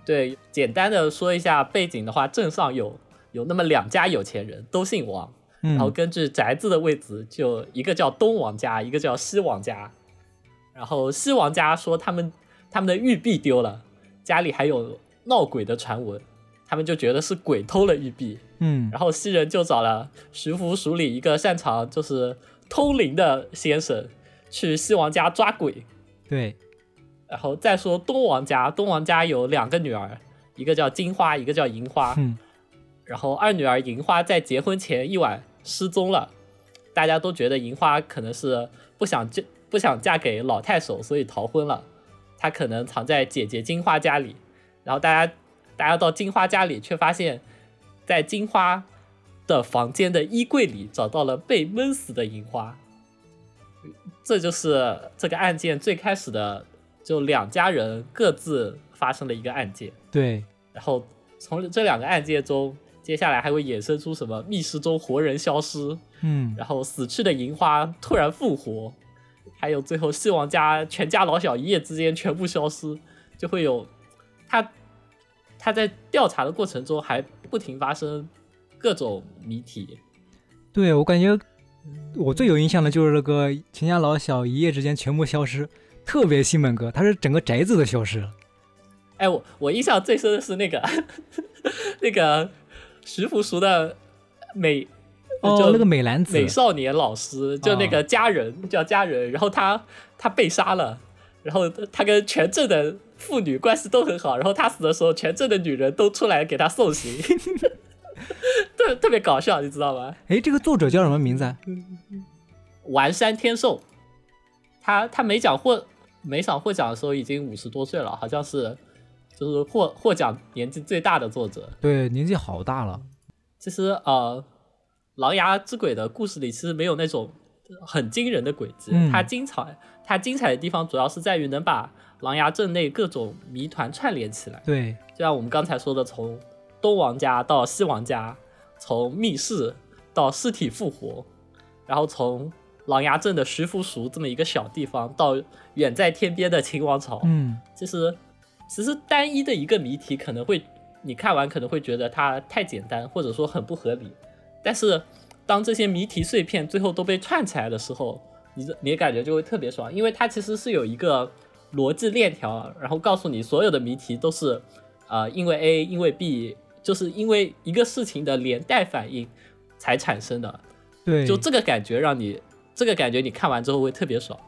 对，简单的说一下背景的话，镇上有有那么两家有钱人，都姓王。嗯然后根据宅子的位置，就一个叫东王家，一个叫西王家。然后西王家说他们他们的玉璧丢了，家里还有闹鬼的传闻，他们就觉得是鬼偷了玉璧。嗯然后西人就找了徐福署里一个擅长就是通灵的先生，去西王家抓鬼。对，然后再说东王家，东王家有两个女儿，一个叫金花，一个叫银花。嗯然后二女儿银花在结婚前一晚失踪了，大家都觉得银花可能是不想嫁不想嫁给老太守，所以逃婚了。她可能藏在姐姐金花家里，然后大家大家到金花家里，却发现，在金花的房间的衣柜里找到了被闷死的银花。这就是这个案件最开始的，就两家人各自发生了一个案件。对，然后从这两个案件中，接下来还会衍生出什么密室中活人消失，嗯，然后死去的银花突然复活，还有最后希望家全家老小一夜之间全部消失，就会有他他在调查的过程中还不停发生各种谜题。对我感觉我最有印象的就是那个全家老小一夜之间全部消失，特别新本哥，他是整个宅子都消失了。哎，我我印象最深的是那个 那个徐福叔的美哦，就那个美男子美少年老师，就那个家人、叫家人，然后他他被杀了，然后他跟全镇的妇女关系都很好，然后他死的时候，全镇的女人都出来给他送行，特特别搞笑，你知道吗？哎，这个作者叫什么名字啊？丸山天寿，他他没讲获没奖获奖的时候已经五十多岁了，好像是就是获获奖年纪最大的作者。对，年纪好大了。其实呃，《狼牙之鬼》的故事里其实没有那种很惊人的诡计，嗯它精彩它精彩的地方主要是在于能把狼牙镇内各种谜团串联起来。对，就像我们刚才说的，从东王家到西王家，从密室到尸体复活，然后从狼牙镇的徐福熟这么一个小地方，到远在天边的秦王朝，嗯，其实其实单一的一个谜题可能会你看完可能会觉得它太简单，或者说很不合理，但是当这些谜题碎片最后都被串起来的时候，你的你的感觉就会特别爽，因为它其实是有一个逻辑链条，然后告诉你所有的谜题都是呃因为 A 因为 B，就是因为一个事情的连带反应才产生的，对，就这个感觉让你，这个感觉你看完之后会特别爽。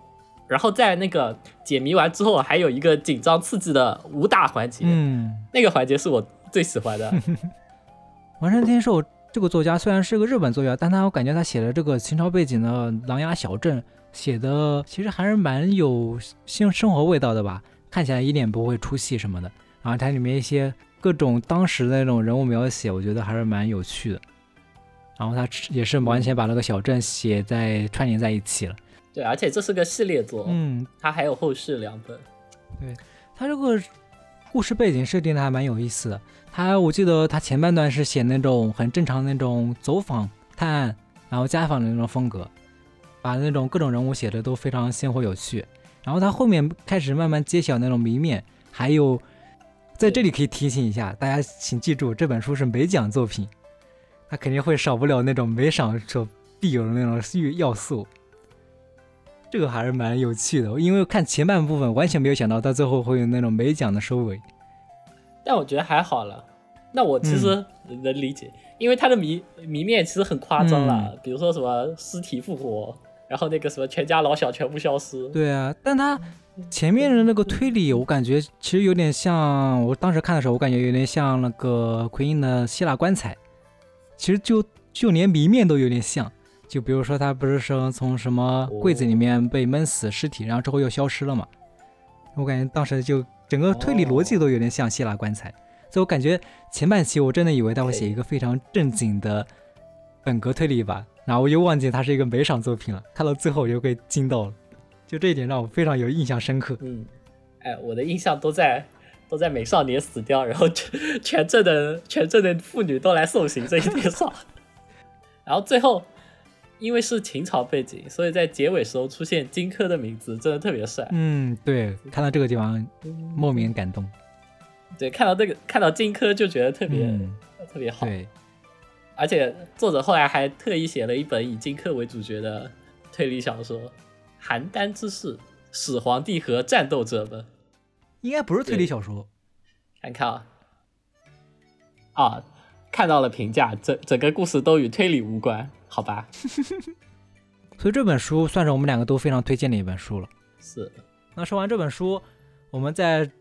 然后在那个解谜完之后，还有一个紧张刺激的武打环节，嗯，那个环节是我最喜欢的。丸山天寿这个作家虽然是个日本作家，但他我感觉他写的这个清朝背景的琅琊小镇写的其实还是蛮有新生活味道的吧，看起来一点不会出戏什么的。然后它里面一些各种当时的那种人物描写，我觉得还是蛮有趣的。然后他也是完全把那个小镇写在串联在一起了。对，而且这是个系列作，嗯，它还有后续两本。对，它这个故事背景设定的还蛮有意思的。它我记得它前半段是写那种很正常的那种走访探案，然后家访的那种风格，把那种各种人物写的都非常鲜活有趣。然后它后面开始慢慢揭晓那种谜面，还有在这里可以提醒一下大家，请记住这本书是美奖作品，它肯定会少不了那种美赏所必有的那种要素。这个还是蛮有趣的，因为看前半部分完全没有想到到最后会有那种美奖的收尾。但我觉得还好了。那我其实能理解，因为它的谜谜面其实很夸张了，比如说什么尸体复活，然后那个什么全家老小全部消失。对啊，但他前面的那个推理，我感觉其实有点像，我当时看的时候，我感觉有点像那个奎因的希腊棺材，其实就就连谜面都有点像。就比如说他不是说从什么柜子里面被闷死尸体，然后之后又消失了嘛？我感觉当时就整个推理逻辑都有点像希腊棺材，所以我感觉前半期我真的以为他会写一个非常正经的本格推理吧，然后我又忘记它是一个美赏作品了，看到最后我就被惊到了，就这一点让我非常有印象深刻。嗯，哎，我的印象都在都在美少年死掉，然后全全镇的全镇的妇女都来送行这一点上，然后最后。因为是秦朝背景，所以在结尾时候出现荆轲的名字，真的特别帅。嗯，对，看到这个地方莫名感动。对，看到这个看到荆轲就觉得特别、嗯、特别好。对，而且作者后来还特意写了一本以荆轲为主角的推理小说《邯郸之事：始皇帝和战斗者们》。应该不是推理小说。看看啊，啊，看到了评价，整整个故事都与推理无关。好吧，所以这本书算是我们两个都非常推荐的一本书了。是，那说完这本书，我们在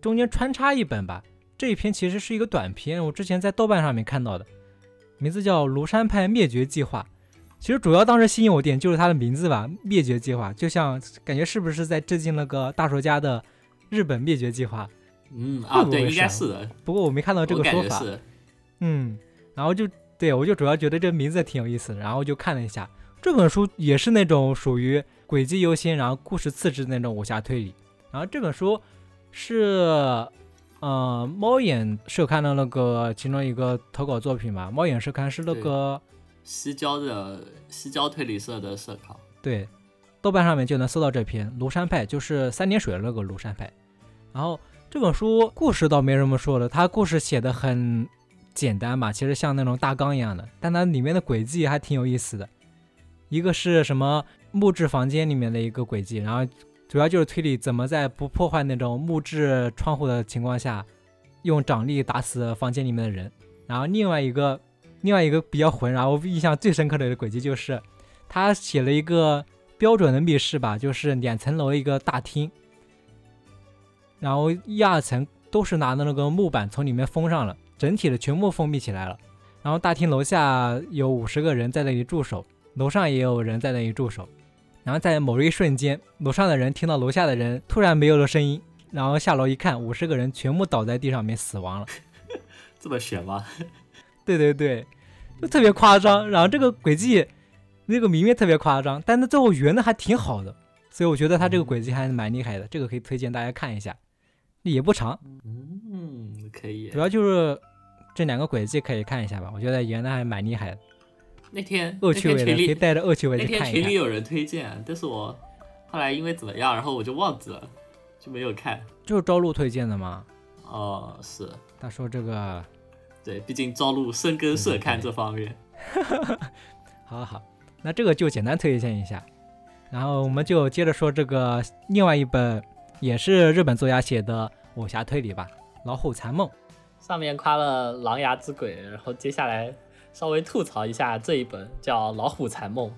中间穿插一本吧。这一篇其实是一个短篇，我之前在豆瓣上面看到的，名字叫《庐山派灭绝计划》。其实主要当时吸引我点就是它的名字吧，“灭绝计划”，就像感觉是不是在致敬那个大作家的日本灭绝计划？嗯啊，对，应该是的。不过我没看到这个说法。嗯，然后就对我就主要觉得这名字挺有意思，然后就看了一下这本书，也是那种属于轨迹优先，然后故事次之的那种武侠推理。然后这本书是。呃，猫眼社刊的那个其中一个投稿作品吧。猫眼社刊是那个西郊的西郊推理社的社刊。对，豆瓣上面就能搜到这篇《庐山派》，就是三点水的那个庐山派。然后这本书故事倒没什么说的，它故事写的很简单嘛，其实像那种大纲一样的。但它里面的轨迹还挺有意思的，一个是什么木质房间里面的一个轨迹，然后。主要就是推理怎么在不破坏那种木质窗户的情况下，用掌力打死房间里面的人。然后另外一个，另外一个比较混，然后印象最深刻的一个轨迹就是，他写了一个标准的密室吧，就是两层楼一个大厅，然后一二层都是拿的那个木板从里面封上了，整体的全部封闭起来了。然后大厅楼下有五十个人在那里驻守，楼上也有人在那里驻守。然后在某一瞬间，楼上的人听到楼下的人突然没有了声音，然后下楼一看，五十个人全部倒在地上面死亡了。这么悬吗？对对对，就特别夸张。然后这个轨迹，那个明面特别夸张，但是最后圆的还挺好的，所以我觉得他这个轨迹还是蛮厉害的。这个可以推荐大家看一下，也不长。嗯，可以。主要就是这两个轨迹可以看一下吧，我觉得圆的还蛮厉害的。那天恶趣味的可以带着恶趣味那天群里有人推荐，但是我后来因为怎么样，然后我就忘记了，就没有看。就是朝露推荐的吗？哦，是。他说这个，对，毕竟朝露深耕社刊这方面。好好，那这个就简单推荐一下，然后我们就接着说这个另外一本也是日本作家写的武侠推理吧，《老虎残梦》。上面夸了《狼牙之鬼》，然后接下来。稍微吐槽一下这一本叫《老虎残梦》，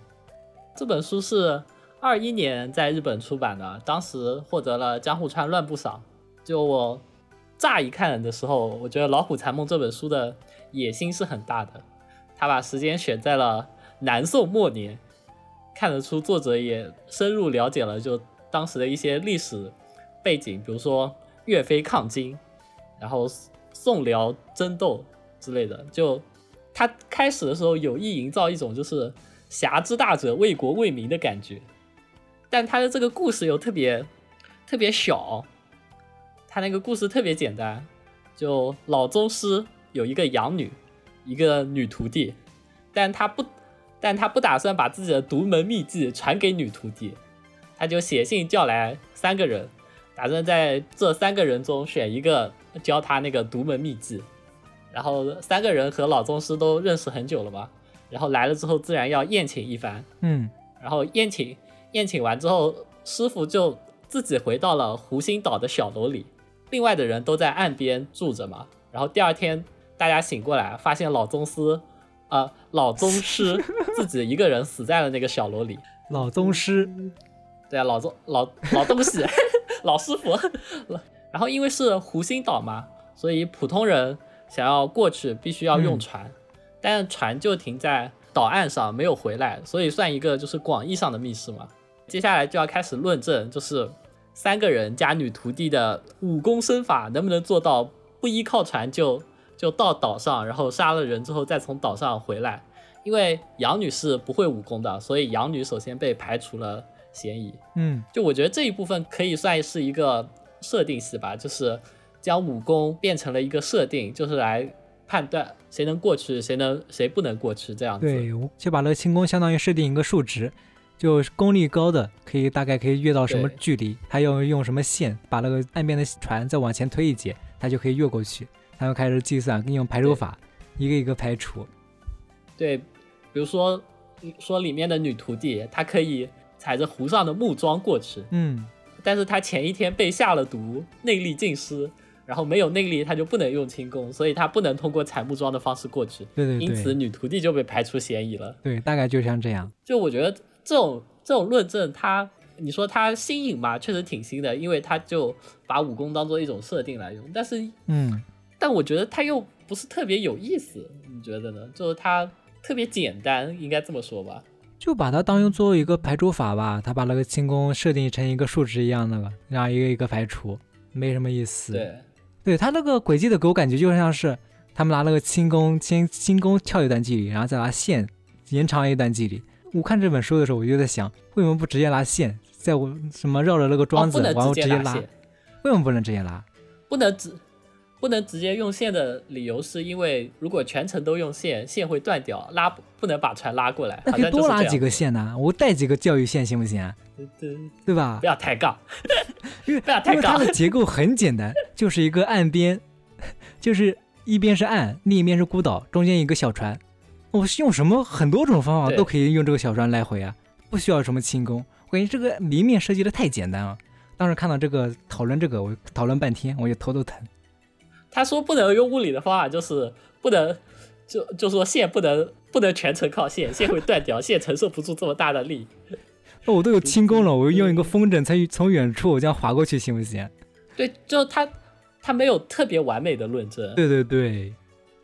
这本书是二一年在日本出版的，当时获得了江户川乱步赏。就我乍一看的时候，我觉得《老虎残梦》这本书的野心是很大的，他把时间选在了南宋末年，看得出作者也深入了解了就当时的一些历史背景，比如说岳飞抗金，然后宋辽争斗之类的，就。他开始的时候有意营造一种就是侠之大者为国为民的感觉，但他的这个故事又特别特别小，他那个故事特别简单，就老宗师有一个养女，一个女徒弟，但他不但他不打算把自己的独门秘技传给女徒弟，他就写信叫来三个人，打算在这三个人中选一个教他那个独门秘技。然后三个人和老宗师都认识很久了嘛？然后来了之后自然要宴请一番。嗯，然后宴请宴请完之后，师傅就自己回到了湖心岛的小楼里，另外的人都在岸边住着嘛。然后第二天大家醒过来，发现老宗师，呃，老宗师 自己一个人死在了那个小楼里。老宗师，对啊，老宗老老东西，老师傅。然后因为是湖心岛嘛，所以普通人。想要过去必须要用船，但船就停在岛岸上没有回来，所以算一个就是广义上的密室嘛。接下来就要开始论证，就是三个人加女徒弟的武功身法能不能做到不依靠船就就到岛上，然后杀了人之后再从岛上回来。因为杨女是不会武功的，所以杨女首先被排除了嫌疑。嗯，就我觉得这一部分可以算是一个设定是吧，就是。将武功变成了一个设定，就是来判断谁能过去，谁能谁不能过去这样子。对，就把那个轻功相当于设定一个数值，就功力高的可以大概可以越到什么距离，他要用什么线把那个岸边的船再往前推一截，他就可以越过去。他又开始计算，用排除法一个一个排除。对，比如说说里面的女徒弟，她可以踩着湖上的木桩过去，嗯，但是他前一天被下了毒，内力尽失。然后没有内力，他就不能用轻功，所以他不能通过踩木桩的方式过去。对对对。因此女徒弟就被排除嫌疑了。对，大概就像这样。就我觉得这种这种论证，他你说他新颖吧，确实挺新的，因为他就把武功当做一种设定来用。但是，嗯，但我觉得他又不是特别有意思，你觉得呢？就是他特别简单，应该这么说吧？就把它当用作为一个排除法吧，他把那个轻功设定成一个数值一样的，然后一个一个排除，没什么意思。对，对他那个轨迹的给我感觉就像是他们拿那个轻功先轻功跳一段距离，然后再拿线延长一段距离。我看这本书的时候，我就在想，为什么不直接拿线，在我什么绕着那个桩子，然后直接拉？为什么不能直接拉？不能直。不能直接用线的理由是因为如果全程都用线，线会断掉，拉不能把船拉过来。那可以多拉几个线呢？我带几个教育线行不行？啊对对吧？不要抬杠，因为不要抬杠。因为它的结构很简单，就是一个岸边，就是一边是岸，另一边是孤岛，中间一个小船。我是用什么很多种方法都可以用这个小船来回啊，不需要什么轻功。我感觉这个谜面设计的太简单了。当时看到这个讨论这个，我讨论半天，我就头都疼。他说不能用物理的方法，就是不能，就就说线不能不能全程靠线，线会断掉，线承受不住这么大的力。那我都有轻功了，我用一个风筝才从远处我这样划过去行不行？对，就他他没有特别完美的论证。对对对，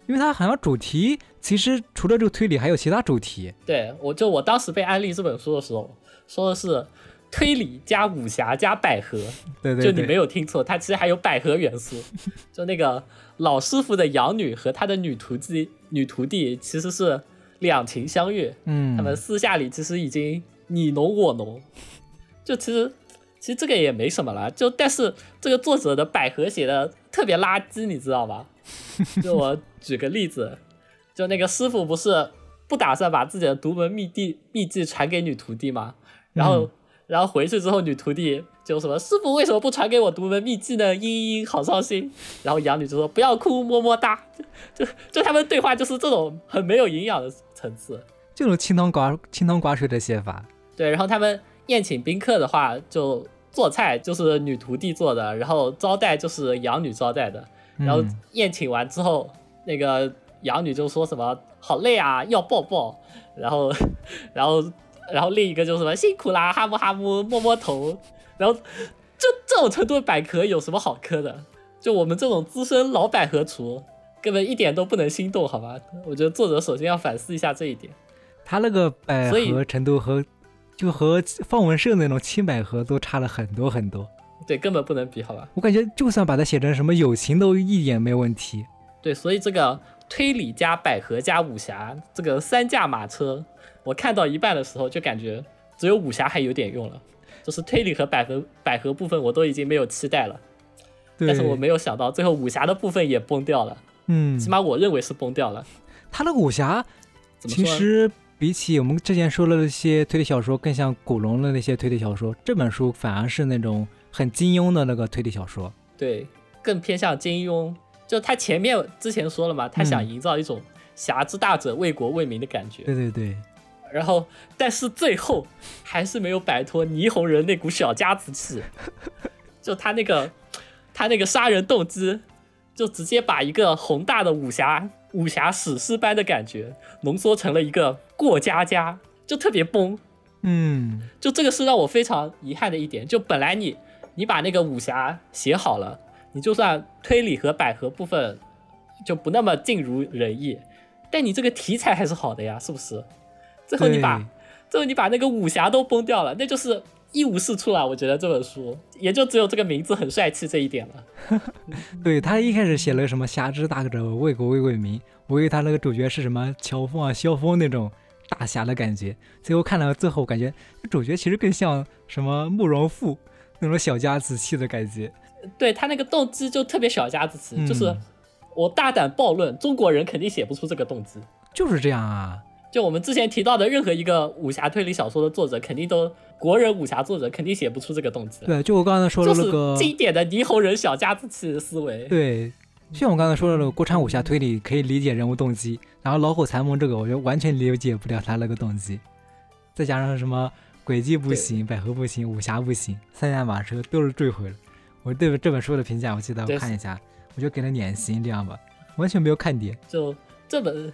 因为他好像主题其实除了这个推理还有其他主题。对，我就我当时被安利这本书的时候说的是。推理加武侠加百合，对对，就你没有听错，它其实还有百合元素。就那个老师傅的养女和他的女徒弟，女徒弟其实是两情相悦，嗯，他们私下里其实已经你侬我侬。就其实其实这个也没什么了，就但是这个作者的百合写的特别垃圾，你知道吗？就我举个例子，就那个师傅不是不打算把自己的独门秘地秘技传给女徒弟吗？然后。然后回去之后，女徒弟就什么师傅为什么不传给我独门秘技呢？嘤嘤，好伤心。然后养女就说不要哭，么么哒。就就他们对话就是这种很没有营养的层次，就是清汤寡清汤寡水的写法。对，然后他们宴请宾客的话，就做菜就是女徒弟做的，然后招待就是养女招待的。然后宴请完之后，那个养女就说什么好累啊，要抱抱。然后，然后。然后另一个就是什么辛苦啦，哈姆哈姆摸摸头，然后就这种程度的百合有什么好磕的？就我们这种资深老百合厨，根本一点都不能心动，好吧？我觉得作者首先要反思一下这一点。他那个百合程度和就和方文社那种青百合都差了很多很多。对，根本不能比，好吧？我感觉就算把它写成什么友情都一点没问题。对，所以这个推理加百合加武侠这个三驾马车。我看到一半的时候就感觉只有武侠还有点用了，就是推理和百合百合部分我都已经没有期待了，但是我没有想到最后武侠的部分也崩掉了，嗯，起码我认为是崩掉了。他那个武侠其实比起我们之前说的那些推理小说，更像古龙的那些推理小说，这本书反而是那种很金庸的那个推理小说，对，更偏向金庸。就他前面之前说了嘛，他想营造一种侠之大者为国为民的感觉，对对对。然后，但是最后还是没有摆脱霓虹人那股小家子气，就他那个，他那个杀人动机，就直接把一个宏大的武侠武侠史诗般的感觉浓缩成了一个过家家，就特别崩。嗯，就这个是让我非常遗憾的一点。就本来你你把那个武侠写好了，你就算推理和百合部分就不那么尽如人意，但你这个题材还是好的呀，是不是？最后你把，最后你把那个武侠都崩掉了，那就是一无是处了。我觉得这本书也就只有这个名字很帅气这一点了。对他一开始写了什么侠之大者，为国为民，我以为他那个主角是什么乔峰啊、萧峰那种大侠的感觉。最后看了最后，感觉主角其实更像什么慕容复那种小家子气的感觉。对他那个动机就特别小家子气，就是我大胆暴论，中国人肯定写不出这个动机。就是这样啊。就我们之前提到的任何一个武侠推理小说的作者，肯定都国人武侠作者肯定写不出这个动机。对，就我刚才说的那个经典的霓虹人小家子气思维。对，像我刚才说的那个国产武侠推理，可以理解人物动机，然后老虎残梦这个，我觉得完全理解不了他那个动机。再加上什么诡计不行，百合不行，武侠不行，三驾马车都是坠毁了。我对这本书的评价，我记得我看一下，我就给了点星这样吧，完全没有看点。就这本。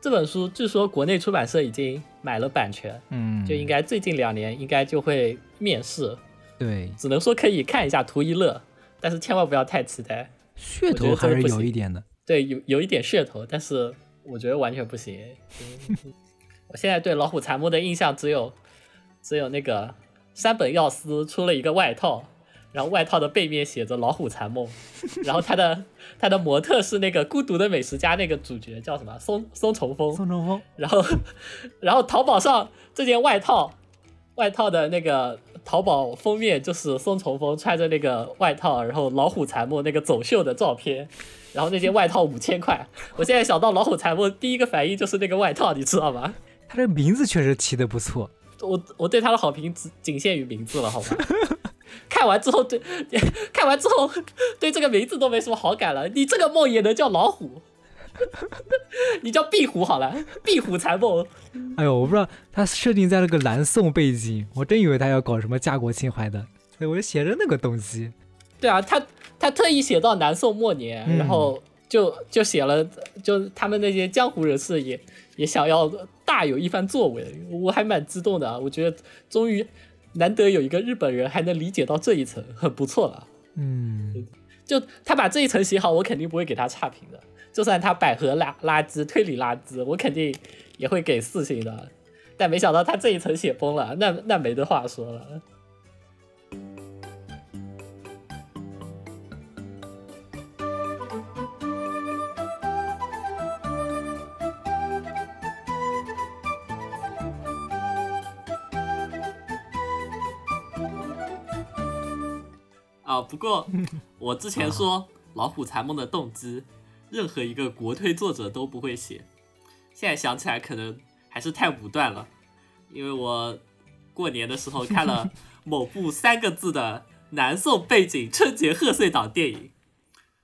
这本书据说国内出版社已经买了版权，嗯，就应该最近两年应该就会面世。对，只能说可以看一下图一乐，但是千万不要太期待。噱头还是不有一点的。对，有有一点噱头，但是我觉得完全不行。嗯我现在对老虎残梦的印象只有只有那个山本耀司出了一个外套，然后外套的背面写着“老虎残梦”，然后他的他的模特是那个《孤独的美食家》那个主角叫什么松松重丰，宋仲峰，然后然后淘宝上这件外套外套的那个淘宝封面就是松重丰穿着那个外套，然后老虎残梦那个走秀的照片，然后那件外套五千块。我现在想到老虎残梦，第一个反应就是那个外套，你知道吗？他这名字确实起的不错。我我对他的好评只仅限于名字了，好吗？看完之后对，看完之后对这个名字都没什么好感了。你这个梦也能叫老虎？你叫壁虎好了，壁虎残梦。哎呦，我不知道他设定在那个南宋背景，我真以为他要搞什么家国情怀的，所以我就写着那个东西。对啊，他他特意写到南宋末年，嗯然后就就写了，就他们那些江湖人士也也想要大有一番作为，我还蛮激动的啊！我觉得终于难得有一个日本人还能理解到这一层，很不错了。嗯，就他把这一层写好，我肯定不会给他差评的。就算他百合垃垃圾、推理垃圾，我肯定也会给四星的。但没想到他这一层写崩了，那那没得话说了。不过我之前说《老虎残梦》的动机，任何一个国推作者都不会写。现在想起来，可能还是太武断了，因为我过年的时候看了某部三个字的南宋背景春节贺岁档电影。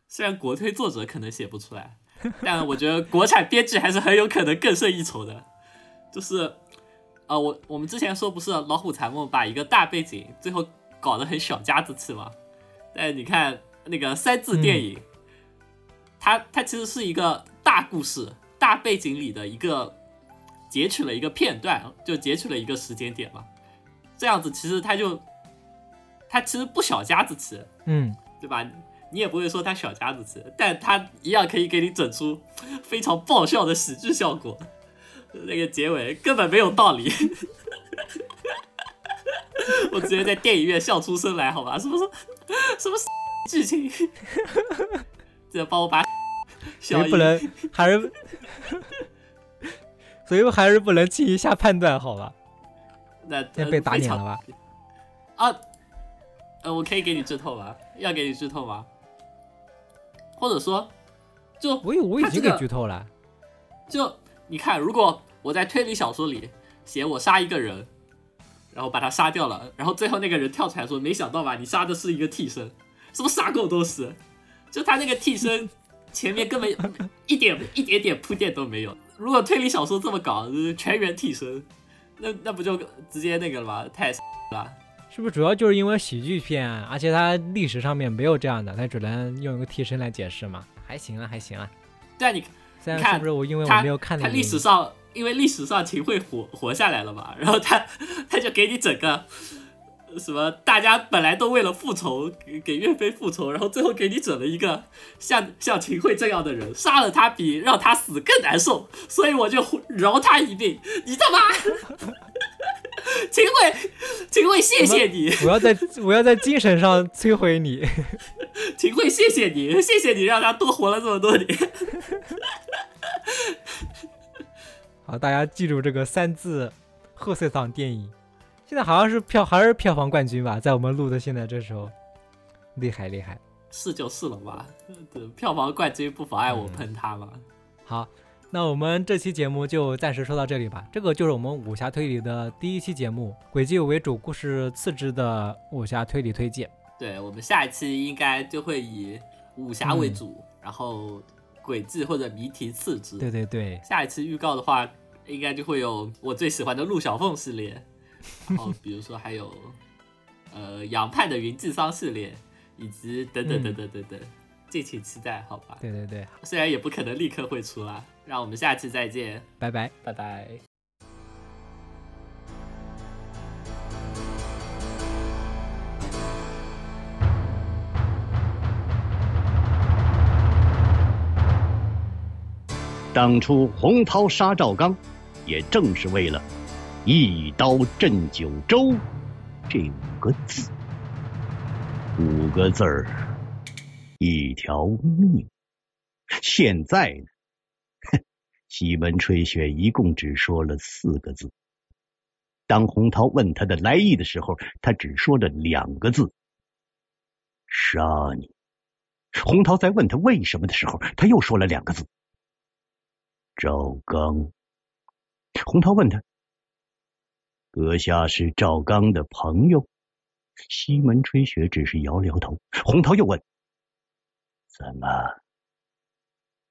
虽然国推作者可能写不出来，但我觉得国产编剧还是很有可能更胜一筹的。就是，呃，我我们之前说不是《老虎残梦》把一个大背景最后搞得很小家子气吗？但你看那个三字电影，它它其实是一个大故事、大背景里的一个截取了一个片段，就截取了一个时间点嘛。这样子其实它就它其实不小家子气，嗯，对吧？你也不会说它小家子气，但它一样可以给你整出非常爆笑的喜剧效果。那个结尾根本没有道理，我直接在电影院笑出声来，好吧？什么什么 什么剧情？这帮我把小不能还是，所以还是不能轻易下判断，好吧？那被打脸了吧？啊，呃，我可以给你剧透吗？要给你剧透吗？或者说，就我以我已经给剧透了。就你看，如果我在推理小说里写我杀一个人，然后把他杀掉了，然后最后那个人跳出来说：“没想到吧，你杀的是一个替身，是不是傻狗都是。”就他那个替身前面根本 一点一点点铺垫都没有。如果推理小说这么搞，就是全员替身，那那不就直接那个了吗？太了。是不是主要就是因为喜剧片，啊而且它历史上面没有这样的，它只能用一个替身来解释嘛？还行啊，还行啊。对啊，你虽然你看是不是我因为我没有看那他历史上，因为历史上秦桧活活下来了嘛，然后他他就给你整个呃什么，大家本来都为了复仇给给岳飞复仇，然后最后给你整了一个像像秦桧这样的人，杀了他比让他死更难受，所以我就饶他一命。你他妈，秦桧，秦桧，谢谢你，我要在我要在精神上摧毁你。秦桧，谢谢你，谢谢你让他多活了这么多年。好，大家记住这个三字贺岁档电影，现在好像是票还是票房冠军吧，在我们录的现在这时候，厉害厉害。是就是了嘛，对票房冠军不妨碍我喷他嘛。好，那我们这期节目就暂时说到这里吧。这个就是我们武侠推理的第一期节目，轨迹为主，故事次之的武侠推理推荐。对我们下一期应该就会以武侠为主，然后轨迹或者谜题次之。对对对，下一期预告的话，应该就会有我最喜欢的陆小凤系列，然 后比如说还有呃杨派的云继桑系列，以及等等等等等等，敬请期待，好吧？对对对，虽然也不可能立刻会出啦，让我们下期再见，拜拜。拜拜。当初洪涛杀赵刚，也正是为了“一刀震九州”这五个字。五个字儿，一条命。现在呢，哼，西门吹雪一共只说了四个字。当洪涛问他的来意的时候，他只说了两个字：“杀你。”洪涛在问他为什么的时候，他又说了两个字。赵刚，洪涛问他：“阁下是赵刚的朋友？”西门吹雪只是摇了摇头。洪涛又问：“怎么？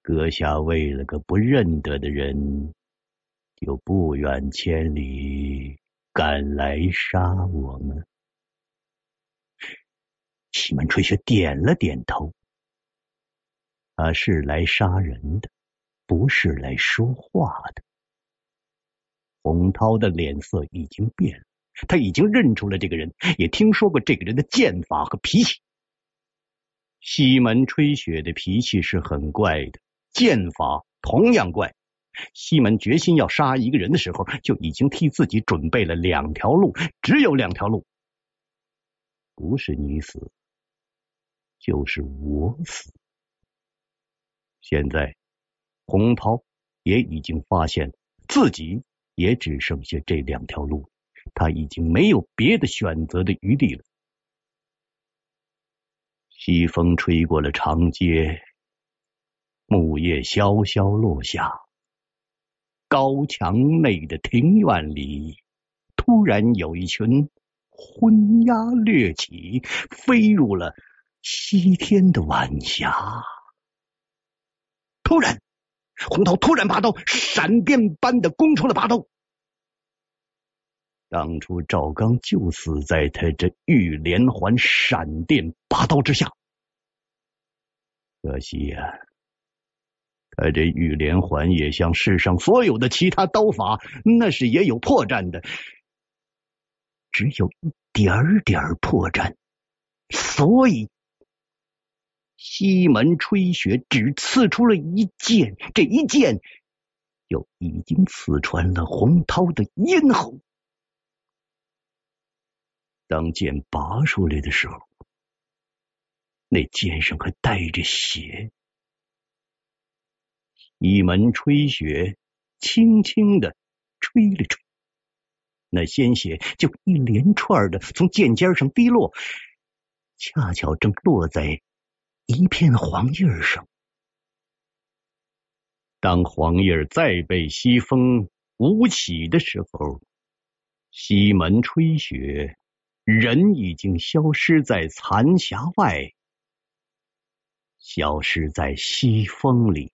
阁下为了个不认得的人，就不远千里赶来杀我们？”西门吹雪点了点头：“他是来杀人的。”不是来说话的。洪涛的脸色已经变了，他已经认出了这个人，也听说过这个人的剑法和脾气。西门吹雪的脾气是很怪的，剑法同样怪。西门决心要杀一个人的时候，就已经替自己准备了两条路，只有两条路，不是你死，就是我死。现在。洪涛也已经发现自己也只剩下这两条路，他已经没有别的选择的余地了。西风吹过了长街，木叶萧萧落下，高墙内的庭院里，突然有一群昏鸦掠起，飞入了西天的晚霞。突然。洪涛突然拔刀，闪电般的攻出了拔刀。当初赵刚就死在他这玉连环闪电拔刀之下。可惜呀，他这玉连环也像世上所有的其他刀法，那是也有破绽的，只有一点点破绽，所以。西门吹雪只刺出了一剑，这一剑就已经刺穿了洪涛的咽喉。当剑拔出来的时候，那剑上还带着血。西门吹雪轻轻的吹了吹，那鲜血就一连串的从剑尖上滴落，恰巧正落在。一片黄叶上，当黄叶再被西风舞起的时候，西门吹雪人已经消失在残霞外，消失在西风里。